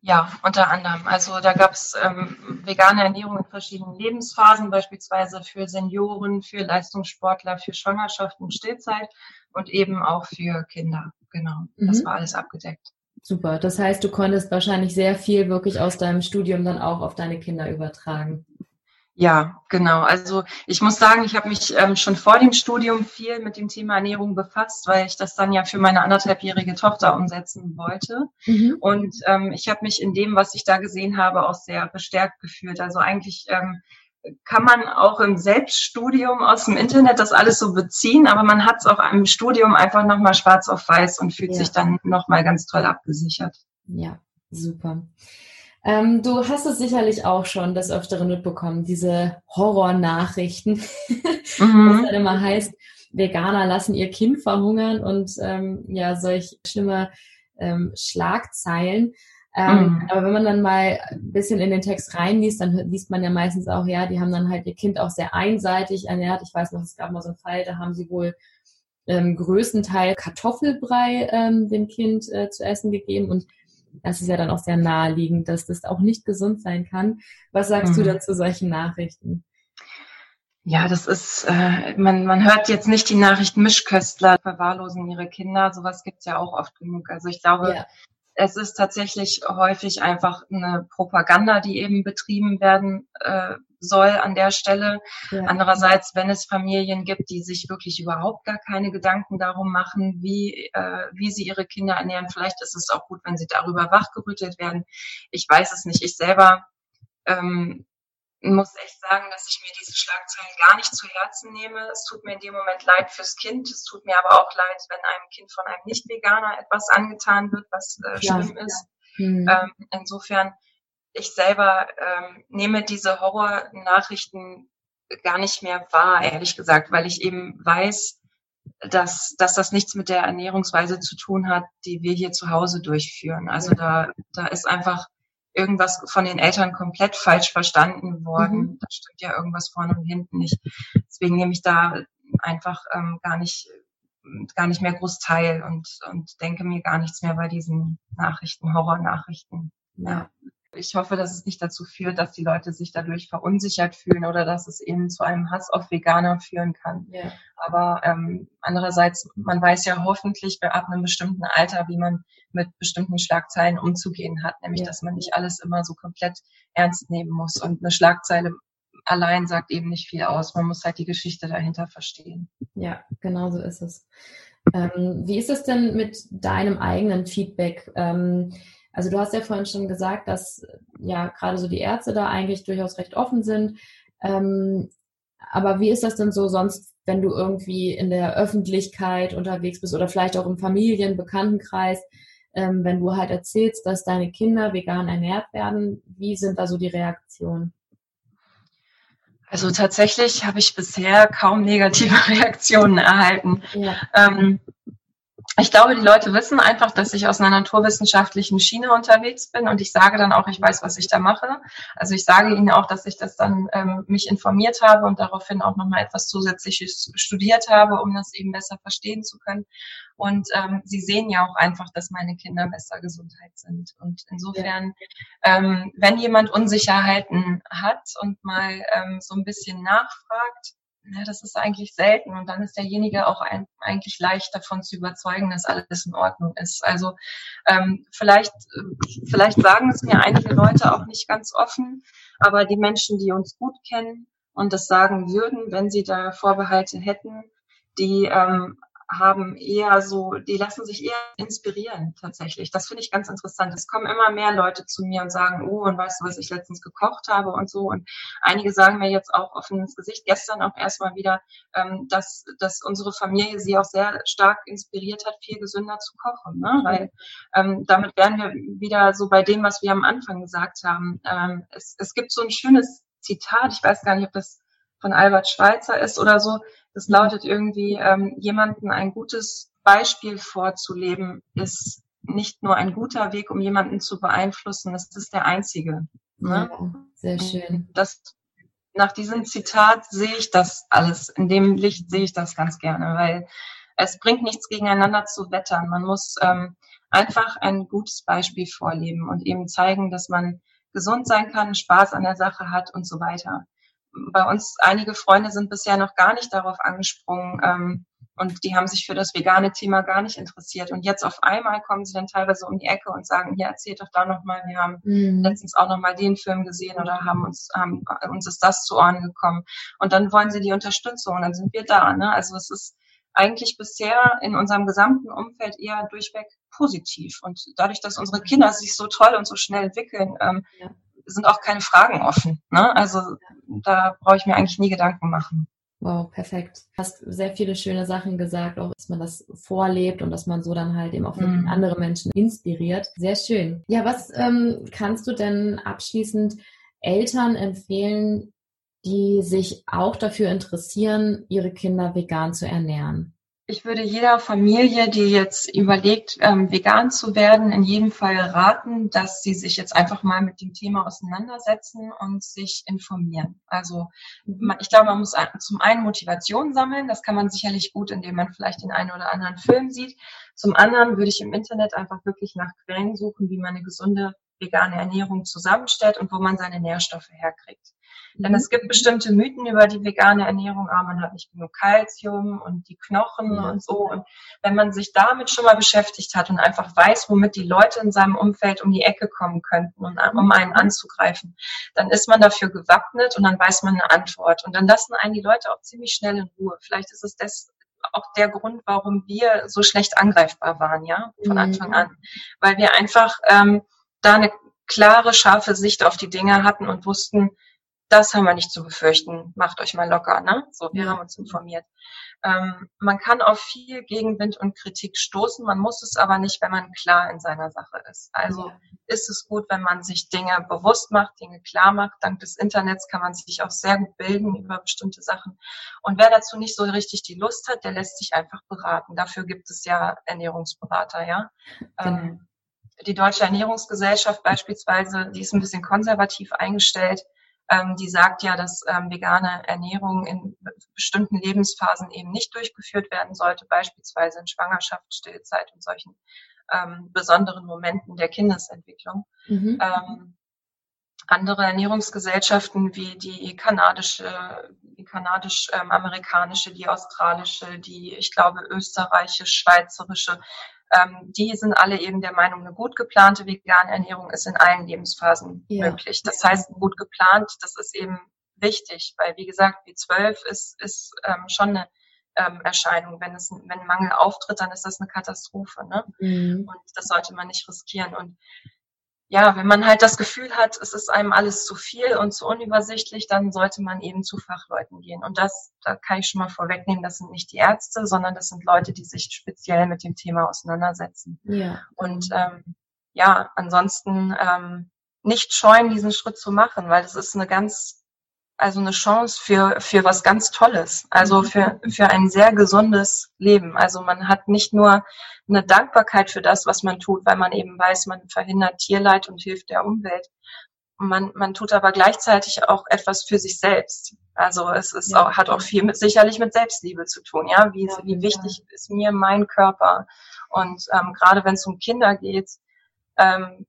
Ja, unter anderem. Also da gab es ähm, vegane Ernährung in verschiedenen Lebensphasen, beispielsweise für Senioren, für Leistungssportler, für Schwangerschaft und Stillzeit und eben auch für Kinder. Genau, mhm. das war alles abgedeckt. Super. Das heißt, du konntest wahrscheinlich sehr viel wirklich aus deinem Studium dann auch auf deine Kinder übertragen. Ja, genau. Also ich muss sagen, ich habe mich ähm, schon vor dem Studium viel mit dem Thema Ernährung befasst, weil ich das dann ja für meine anderthalbjährige Tochter umsetzen wollte. Mhm. Und ähm, ich habe mich in dem, was ich da gesehen habe, auch sehr bestärkt gefühlt. Also eigentlich ähm, kann man auch im Selbststudium aus dem Internet das alles so beziehen, aber man hat es auch im Studium einfach nochmal schwarz auf weiß und fühlt ja. sich dann nochmal ganz toll abgesichert. Ja, super. Ähm, du hast es sicherlich auch schon des Öfteren mitbekommen, diese Horrornachrichten, mhm. was dann immer heißt, Veganer lassen ihr Kind verhungern und ähm, ja, solch schlimme ähm, Schlagzeilen. Ähm, mhm. Aber wenn man dann mal ein bisschen in den Text reinliest, dann liest man ja meistens auch, ja, die haben dann halt ihr Kind auch sehr einseitig ernährt. Ich weiß noch, es gab mal so einen Fall, da haben sie wohl ähm, größtenteils Kartoffelbrei ähm, dem Kind äh, zu essen gegeben und das ist ja dann auch sehr naheliegend, dass das auch nicht gesund sein kann. Was sagst mhm. du dazu solchen Nachrichten? Ja, das ist, äh, man, man hört jetzt nicht die Nachrichten, Mischköstler verwahrlosen ihre Kinder, sowas gibt's ja auch oft genug. Also ich glaube, ja. es ist tatsächlich häufig einfach eine Propaganda, die eben betrieben werden äh, soll an der Stelle. Ja. Andererseits, wenn es Familien gibt, die sich wirklich überhaupt gar keine Gedanken darum machen, wie, äh, wie sie ihre Kinder ernähren, vielleicht ist es auch gut, wenn sie darüber wachgerüttelt werden. Ich weiß es nicht. Ich selber ähm, muss echt sagen, dass ich mir diese Schlagzeilen gar nicht zu Herzen nehme. Es tut mir in dem Moment leid fürs Kind. Es tut mir aber auch leid, wenn einem Kind von einem Nicht-Veganer etwas angetan wird, was äh, schlimm ja, ist. Ja. Mhm. Ähm, insofern, ich selber ähm, nehme diese Horror-Nachrichten gar nicht mehr wahr, ehrlich gesagt, weil ich eben weiß, dass, dass das nichts mit der Ernährungsweise zu tun hat, die wir hier zu Hause durchführen. Also da, da ist einfach irgendwas von den Eltern komplett falsch verstanden worden. Mhm. Da stimmt ja irgendwas vorne und hinten nicht. Deswegen nehme ich da einfach ähm, gar nicht gar nicht mehr groß teil und, und denke mir gar nichts mehr bei diesen Nachrichten, Horrornachrichten. Ja ich hoffe, dass es nicht dazu führt, dass die Leute sich dadurch verunsichert fühlen oder dass es eben zu einem Hass auf Veganer führen kann. Ja. Aber ähm, andererseits, man weiß ja hoffentlich ab einem bestimmten Alter, wie man mit bestimmten Schlagzeilen umzugehen hat, nämlich ja. dass man nicht alles immer so komplett ernst nehmen muss. Und eine Schlagzeile allein sagt eben nicht viel aus. Man muss halt die Geschichte dahinter verstehen. Ja, genau so ist es. Ähm, wie ist es denn mit deinem eigenen Feedback? Ähm, also du hast ja vorhin schon gesagt, dass ja gerade so die Ärzte da eigentlich durchaus recht offen sind. Ähm, aber wie ist das denn so sonst, wenn du irgendwie in der Öffentlichkeit unterwegs bist oder vielleicht auch im Familien-, Bekanntenkreis, ähm, wenn du halt erzählst, dass deine Kinder vegan ernährt werden, wie sind da so die Reaktionen? Also tatsächlich habe ich bisher kaum negative Reaktionen erhalten. Ja. Ähm, ich glaube, die Leute wissen einfach, dass ich aus einer naturwissenschaftlichen Schiene unterwegs bin und ich sage dann auch, ich weiß, was ich da mache. Also ich sage ihnen auch, dass ich das dann ähm, mich informiert habe und daraufhin auch nochmal etwas zusätzliches studiert habe, um das eben besser verstehen zu können. Und ähm, sie sehen ja auch einfach, dass meine Kinder besser Gesundheit sind. Und insofern, ähm, wenn jemand Unsicherheiten hat und mal ähm, so ein bisschen nachfragt, ja, das ist eigentlich selten und dann ist derjenige auch ein, eigentlich leicht davon zu überzeugen, dass alles in Ordnung ist. Also ähm, vielleicht, vielleicht sagen es mir einige Leute auch nicht ganz offen, aber die Menschen, die uns gut kennen und das sagen würden, wenn sie da Vorbehalte hätten, die ähm, haben eher so, die lassen sich eher inspirieren tatsächlich. Das finde ich ganz interessant. Es kommen immer mehr Leute zu mir und sagen, oh, und weißt du, was ich letztens gekocht habe und so. Und einige sagen mir jetzt auch offen ins Gesicht, gestern auch erstmal wieder, ähm, dass, dass unsere Familie sie auch sehr stark inspiriert hat, viel gesünder zu kochen. Ne? Weil ähm, damit wären wir wieder so bei dem, was wir am Anfang gesagt haben. Ähm, es, es gibt so ein schönes Zitat, ich weiß gar nicht, ob das von Albert Schweitzer ist oder so. Das lautet irgendwie, ähm, jemanden ein gutes Beispiel vorzuleben, ist nicht nur ein guter Weg, um jemanden zu beeinflussen, das ist der einzige. Ne? Ja, sehr schön. Das, nach diesem Zitat sehe ich das alles, in dem Licht sehe ich das ganz gerne, weil es bringt nichts gegeneinander zu wettern. Man muss ähm, einfach ein gutes Beispiel vorleben und eben zeigen, dass man gesund sein kann, Spaß an der Sache hat und so weiter bei uns einige Freunde sind bisher noch gar nicht darauf angesprungen ähm, und die haben sich für das vegane Thema gar nicht interessiert. Und jetzt auf einmal kommen sie dann teilweise um die Ecke und sagen, hier erzählt doch da nochmal, wir haben mhm. letztens auch nochmal den Film gesehen oder haben uns, haben, uns ist das zu Ohren gekommen. Und dann wollen sie die Unterstützung und dann sind wir da. Ne? Also es ist eigentlich bisher in unserem gesamten Umfeld eher durchweg positiv. Und dadurch, dass unsere Kinder sich so toll und so schnell entwickeln, ähm, ja sind auch keine Fragen offen. Ne? Also da brauche ich mir eigentlich nie Gedanken machen. Wow, perfekt. Du hast sehr viele schöne Sachen gesagt, auch dass man das vorlebt und dass man so dann halt eben auch mhm. andere Menschen inspiriert. Sehr schön. Ja, was ähm, kannst du denn abschließend Eltern empfehlen, die sich auch dafür interessieren, ihre Kinder vegan zu ernähren? Ich würde jeder Familie, die jetzt überlegt, ähm, vegan zu werden, in jedem Fall raten, dass sie sich jetzt einfach mal mit dem Thema auseinandersetzen und sich informieren. Also man, ich glaube, man muss zum einen Motivation sammeln. Das kann man sicherlich gut, indem man vielleicht den einen oder anderen Film sieht. Zum anderen würde ich im Internet einfach wirklich nach Quellen suchen, wie man eine gesunde vegane Ernährung zusammenstellt und wo man seine Nährstoffe herkriegt. Denn es gibt bestimmte Mythen über die vegane Ernährung, aber man hat nicht genug Kalzium und die Knochen ja. und so. Und wenn man sich damit schon mal beschäftigt hat und einfach weiß, womit die Leute in seinem Umfeld um die Ecke kommen könnten, und, um einen anzugreifen, dann ist man dafür gewappnet und dann weiß man eine Antwort. Und dann lassen einen die Leute auch ziemlich schnell in Ruhe. Vielleicht ist es das, auch der Grund, warum wir so schlecht angreifbar waren, ja, von mhm. Anfang an. Weil wir einfach ähm, da eine klare, scharfe Sicht auf die Dinge hatten und wussten, das haben wir nicht zu befürchten, macht euch mal locker, ne? So, wir haben uns informiert. Ähm, man kann auf viel Gegenwind und Kritik stoßen, man muss es aber nicht, wenn man klar in seiner Sache ist. Also ja. ist es gut, wenn man sich Dinge bewusst macht, Dinge klar macht. Dank des Internets kann man sich auch sehr gut bilden über bestimmte Sachen. Und wer dazu nicht so richtig die Lust hat, der lässt sich einfach beraten. Dafür gibt es ja Ernährungsberater, ja. Genau. Ähm, die Deutsche Ernährungsgesellschaft beispielsweise, die ist ein bisschen konservativ eingestellt ähm, die sagt ja, dass ähm, vegane Ernährung in bestimmten Lebensphasen eben nicht durchgeführt werden sollte, beispielsweise in Schwangerschaft, Stillzeit und solchen ähm, besonderen Momenten der Kindesentwicklung. Mhm. Ähm, andere Ernährungsgesellschaften wie die kanadische, die kanadisch-amerikanische, die australische, die, ich glaube, österreichische, schweizerische, ähm, die sind alle eben der Meinung, eine gut geplante vegane Ernährung ist in allen Lebensphasen ja. möglich. Das heißt, gut geplant, das ist eben wichtig, weil wie gesagt, B12 ist, ist ähm, schon eine ähm, Erscheinung. Wenn es wenn Mangel auftritt, dann ist das eine Katastrophe. Ne? Mhm. Und das sollte man nicht riskieren. Und ja, wenn man halt das Gefühl hat, es ist einem alles zu viel und zu unübersichtlich, dann sollte man eben zu Fachleuten gehen. Und das, da kann ich schon mal vorwegnehmen, das sind nicht die Ärzte, sondern das sind Leute, die sich speziell mit dem Thema auseinandersetzen. Ja. Und ähm, ja, ansonsten ähm, nicht scheuen, diesen Schritt zu machen, weil das ist eine ganz also eine Chance für, für was ganz Tolles, also mhm. für, für ein sehr gesundes Leben. Also man hat nicht nur eine Dankbarkeit für das, was man tut, weil man eben weiß, man verhindert Tierleid und hilft der Umwelt. Man, man tut aber gleichzeitig auch etwas für sich selbst. Also es ist ja. auch, hat auch viel mit, sicherlich mit Selbstliebe zu tun. Ja, wie, ja, wie wichtig ja. ist mir mein Körper? Und ähm, gerade wenn es um Kinder geht, ähm,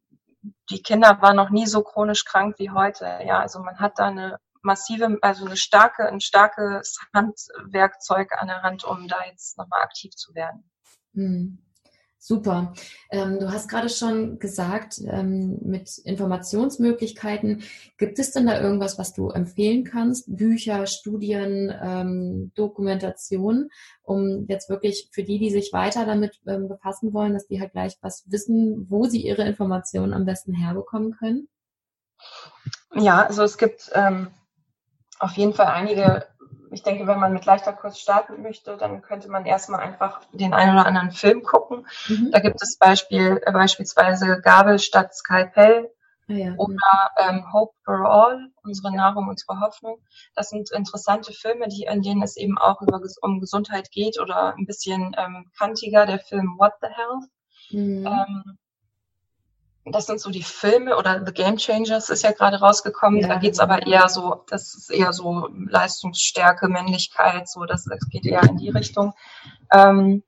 die Kinder waren noch nie so chronisch krank wie heute. Ja, also man hat da eine massive, also eine starke, ein starkes Handwerkzeug an der Hand, um da jetzt nochmal aktiv zu werden. Hm. Super. Ähm, du hast gerade schon gesagt, ähm, mit Informationsmöglichkeiten, gibt es denn da irgendwas, was du empfehlen kannst? Bücher, Studien, ähm, Dokumentation, um jetzt wirklich für die, die sich weiter damit ähm, befassen wollen, dass die halt gleich was wissen, wo sie ihre Informationen am besten herbekommen können? Ja, also es gibt ähm, auf jeden Fall einige, ich denke, wenn man mit leichter Kurs starten möchte, dann könnte man erstmal einfach den einen oder anderen Film gucken. Mhm. Da gibt es Beispiel, äh, beispielsweise Gabel statt Skalpell. Ah ja, oder ähm, Hope for All, unsere Nahrung, unsere Hoffnung. Das sind interessante Filme, die, in denen es eben auch über, um Gesundheit geht oder ein bisschen ähm, kantiger, der Film What the Health. Mhm. Ähm, das sind so die Filme oder The Game Changers ist ja gerade rausgekommen. Ja, da geht's aber eher so, das ist eher so Leistungsstärke, Männlichkeit, so das, das geht eher in die Richtung. Ähm,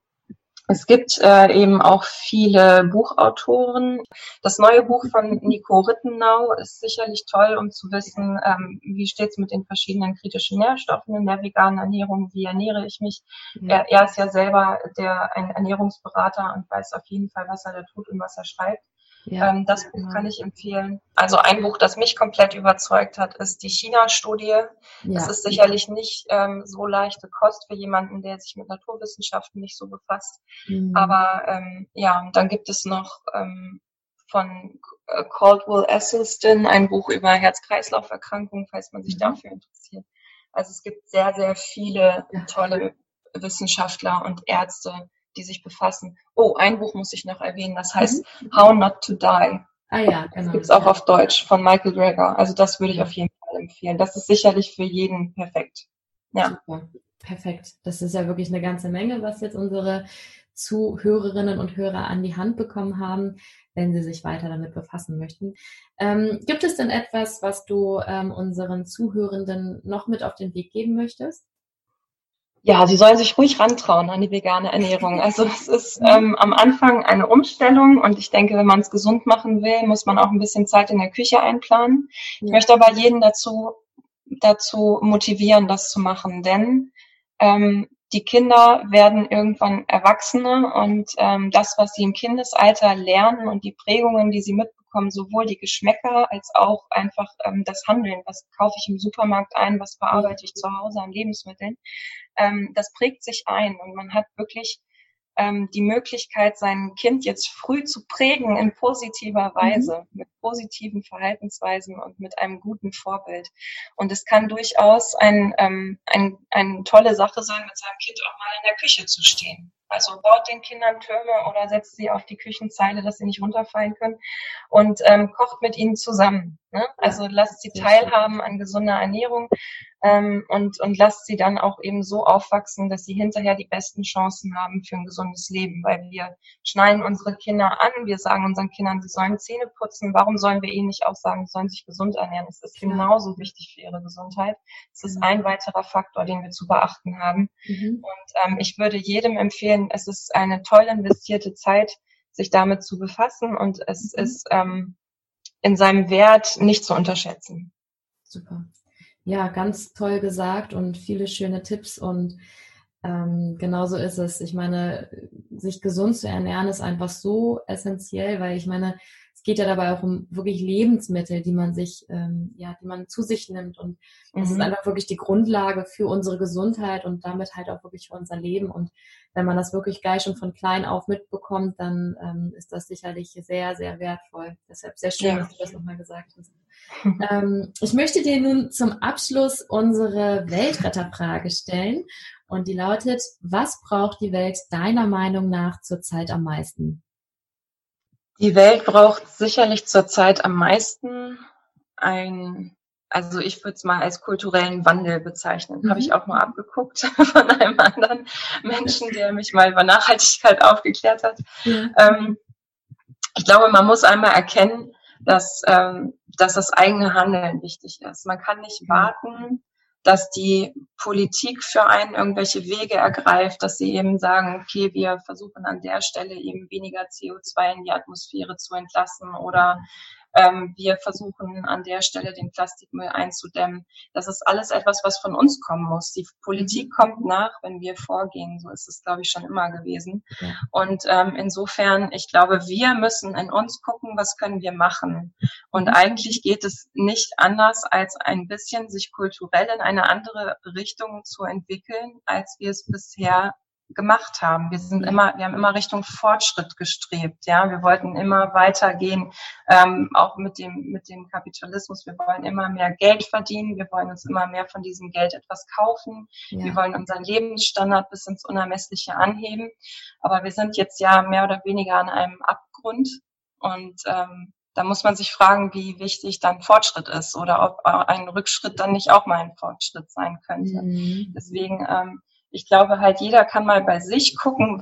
es gibt äh, eben auch viele Buchautoren. Das neue Buch von Nico Rittenau ist sicherlich toll, um zu wissen, ähm, wie steht's mit den verschiedenen kritischen Nährstoffen in der veganen Ernährung, wie ernähre ich mich. Mhm. Er, er ist ja selber der ein Ernährungsberater und weiß auf jeden Fall, was er da tut und was er schreibt. Ja, ähm, das Buch kann ich empfehlen. Also ein Buch, das mich komplett überzeugt hat, ist die China-Studie. Ja. Das ist sicherlich nicht ähm, so leichte Kost für jemanden, der sich mit Naturwissenschaften nicht so befasst. Mhm. Aber ähm, ja, und dann gibt es noch ähm, von äh, Caldwell Esselstyn ein Buch über Herz-Kreislauf-Erkrankungen, falls man sich mhm. dafür interessiert. Also es gibt sehr, sehr viele tolle Wissenschaftler und Ärzte, die sich befassen. Oh, ein Buch muss ich noch erwähnen, das heißt mhm. How Not to Die. Ah ja, genau. Das gibt es auch auf Deutsch von Michael Greger. Also das würde ich auf jeden Fall empfehlen. Das ist sicherlich für jeden perfekt. Ja. Super. Perfekt. Das ist ja wirklich eine ganze Menge, was jetzt unsere Zuhörerinnen und Hörer an die Hand bekommen haben, wenn sie sich weiter damit befassen möchten. Ähm, gibt es denn etwas, was du ähm, unseren Zuhörenden noch mit auf den Weg geben möchtest? Ja, sie sollen sich ruhig rantrauen an die vegane Ernährung. Also es ist ähm, am Anfang eine Umstellung und ich denke, wenn man es gesund machen will, muss man auch ein bisschen Zeit in der Küche einplanen. Ich möchte aber jeden dazu dazu motivieren, das zu machen, denn ähm, die Kinder werden irgendwann Erwachsene und ähm, das, was sie im Kindesalter lernen und die Prägungen, die sie mitbekommen, sowohl die Geschmäcker als auch einfach ähm, das Handeln, was kaufe ich im Supermarkt ein, was bearbeite ich zu Hause an Lebensmitteln, ähm, das prägt sich ein und man hat wirklich ähm, die Möglichkeit, sein Kind jetzt früh zu prägen in positiver mhm. Weise, mhm. mit positiven Verhaltensweisen und mit einem guten Vorbild. Und es kann durchaus ein, ähm, ein, eine tolle Sache sein, mit seinem Kind auch mal in der Küche zu stehen. Also baut den Kindern Türme oder setzt sie auf die Küchenzeile, dass sie nicht runterfallen können und ähm, kocht mit ihnen zusammen. Ne? Also lasst sie teilhaben an gesunder Ernährung ähm, und, und lasst sie dann auch eben so aufwachsen, dass sie hinterher die besten Chancen haben für ein gesundes Leben, weil wir schneiden unsere Kinder an, wir sagen unseren Kindern, sie sollen Zähne putzen. Warum sollen wir ihnen nicht auch sagen, sie sollen sich gesund ernähren? Es ist genauso wichtig für ihre Gesundheit. Es ist ein weiterer Faktor, den wir zu beachten haben. Mhm. Und ähm, ich würde jedem empfehlen, es ist eine toll investierte Zeit, sich damit zu befassen und es mhm. ist ähm, in seinem Wert nicht zu unterschätzen. Super. Ja, ganz toll gesagt und viele schöne Tipps und ähm, genauso ist es. Ich meine, sich gesund zu ernähren ist einfach so essentiell, weil ich meine, geht ja dabei auch um wirklich Lebensmittel, die man sich, ähm, ja, die man zu sich nimmt. Und das mhm. ist einfach wirklich die Grundlage für unsere Gesundheit und damit halt auch wirklich für unser Leben. Und wenn man das wirklich gleich schon von klein auf mitbekommt, dann ähm, ist das sicherlich sehr, sehr wertvoll. Deshalb sehr schön, ja. dass du das nochmal gesagt hast. ähm, ich möchte dir nun zum Abschluss unsere Weltretterfrage stellen. Und die lautet, was braucht die Welt deiner Meinung nach zurzeit am meisten? Die Welt braucht sicherlich zurzeit am meisten ein, also ich würde es mal als kulturellen Wandel bezeichnen. Mhm. Habe ich auch mal abgeguckt von einem anderen Menschen, der mich mal über Nachhaltigkeit aufgeklärt hat. Ja. Ähm, ich glaube, man muss einmal erkennen, dass, ähm, dass das eigene Handeln wichtig ist. Man kann nicht warten, dass die Politik für einen irgendwelche Wege ergreift, dass sie eben sagen, okay, wir versuchen an der Stelle eben weniger CO2 in die Atmosphäre zu entlassen oder ähm, wir versuchen an der Stelle den Plastikmüll einzudämmen. Das ist alles etwas, was von uns kommen muss. Die Politik kommt nach, wenn wir vorgehen. So ist es, glaube ich, schon immer gewesen. Ja. Und ähm, insofern, ich glaube, wir müssen in uns gucken, was können wir machen. Und mhm. eigentlich geht es nicht anders, als ein bisschen sich kulturell in eine andere Richtung zu entwickeln, als wir es bisher gemacht haben. Wir sind immer, wir haben immer Richtung Fortschritt gestrebt. Ja, wir wollten immer weitergehen, ähm, auch mit dem mit dem Kapitalismus. Wir wollen immer mehr Geld verdienen. Wir wollen uns immer mehr von diesem Geld etwas kaufen. Ja. Wir wollen unseren Lebensstandard bis ins Unermessliche anheben. Aber wir sind jetzt ja mehr oder weniger an einem Abgrund und ähm, da muss man sich fragen, wie wichtig dann Fortschritt ist oder ob ein Rückschritt dann nicht auch mal ein Fortschritt sein könnte. Mhm. Deswegen ähm, ich glaube halt, jeder kann mal bei sich gucken,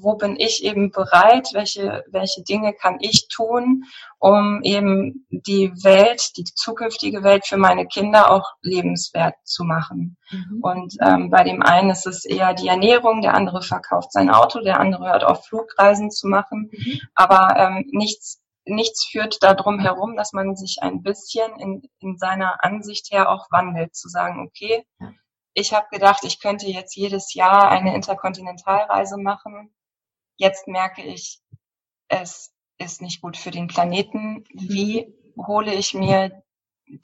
wo bin ich eben bereit, welche, welche Dinge kann ich tun, um eben die Welt, die zukünftige Welt für meine Kinder auch lebenswert zu machen. Mhm. Und ähm, bei dem einen ist es eher die Ernährung, der andere verkauft sein Auto, der andere hört auf Flugreisen zu machen, mhm. aber ähm, nichts nichts führt darum herum, dass man sich ein bisschen in, in seiner Ansicht her auch wandelt, zu sagen, okay, ich habe gedacht, ich könnte jetzt jedes Jahr eine Interkontinentalreise machen. Jetzt merke ich, es ist nicht gut für den Planeten. Wie hole ich mir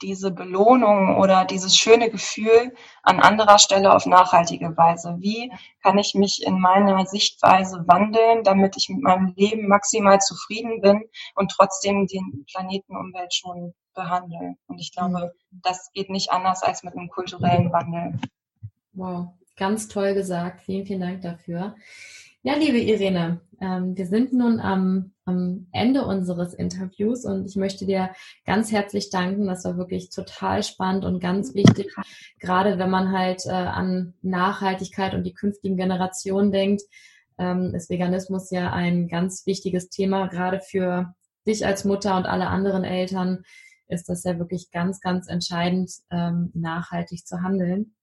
diese Belohnung oder dieses schöne Gefühl an anderer Stelle auf nachhaltige Weise? Wie kann ich mich in meiner Sichtweise wandeln, damit ich mit meinem Leben maximal zufrieden bin und trotzdem den Planeten Umwelt schon behandle? Und ich glaube, das geht nicht anders als mit einem kulturellen Wandel. Wow, ganz toll gesagt. Vielen, vielen Dank dafür. Ja, liebe Irene, ähm, wir sind nun am, am Ende unseres Interviews und ich möchte dir ganz herzlich danken. Das war wirklich total spannend und ganz wichtig, gerade wenn man halt äh, an Nachhaltigkeit und die künftigen Generationen denkt, ähm, ist Veganismus ja ein ganz wichtiges Thema, gerade für dich als Mutter und alle anderen Eltern ist das ja wirklich ganz, ganz entscheidend, ähm, nachhaltig zu handeln.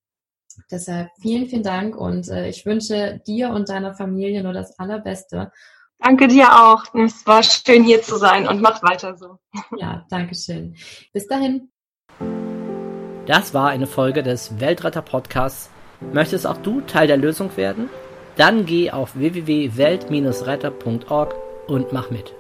Deshalb vielen, vielen Dank und äh, ich wünsche dir und deiner Familie nur das Allerbeste. Danke dir auch. Es war schön hier zu sein und mach weiter so. Ja, danke schön. Bis dahin. Das war eine Folge des Weltretter Podcasts. Möchtest auch du Teil der Lösung werden? Dann geh auf www.welt-retter.org und mach mit.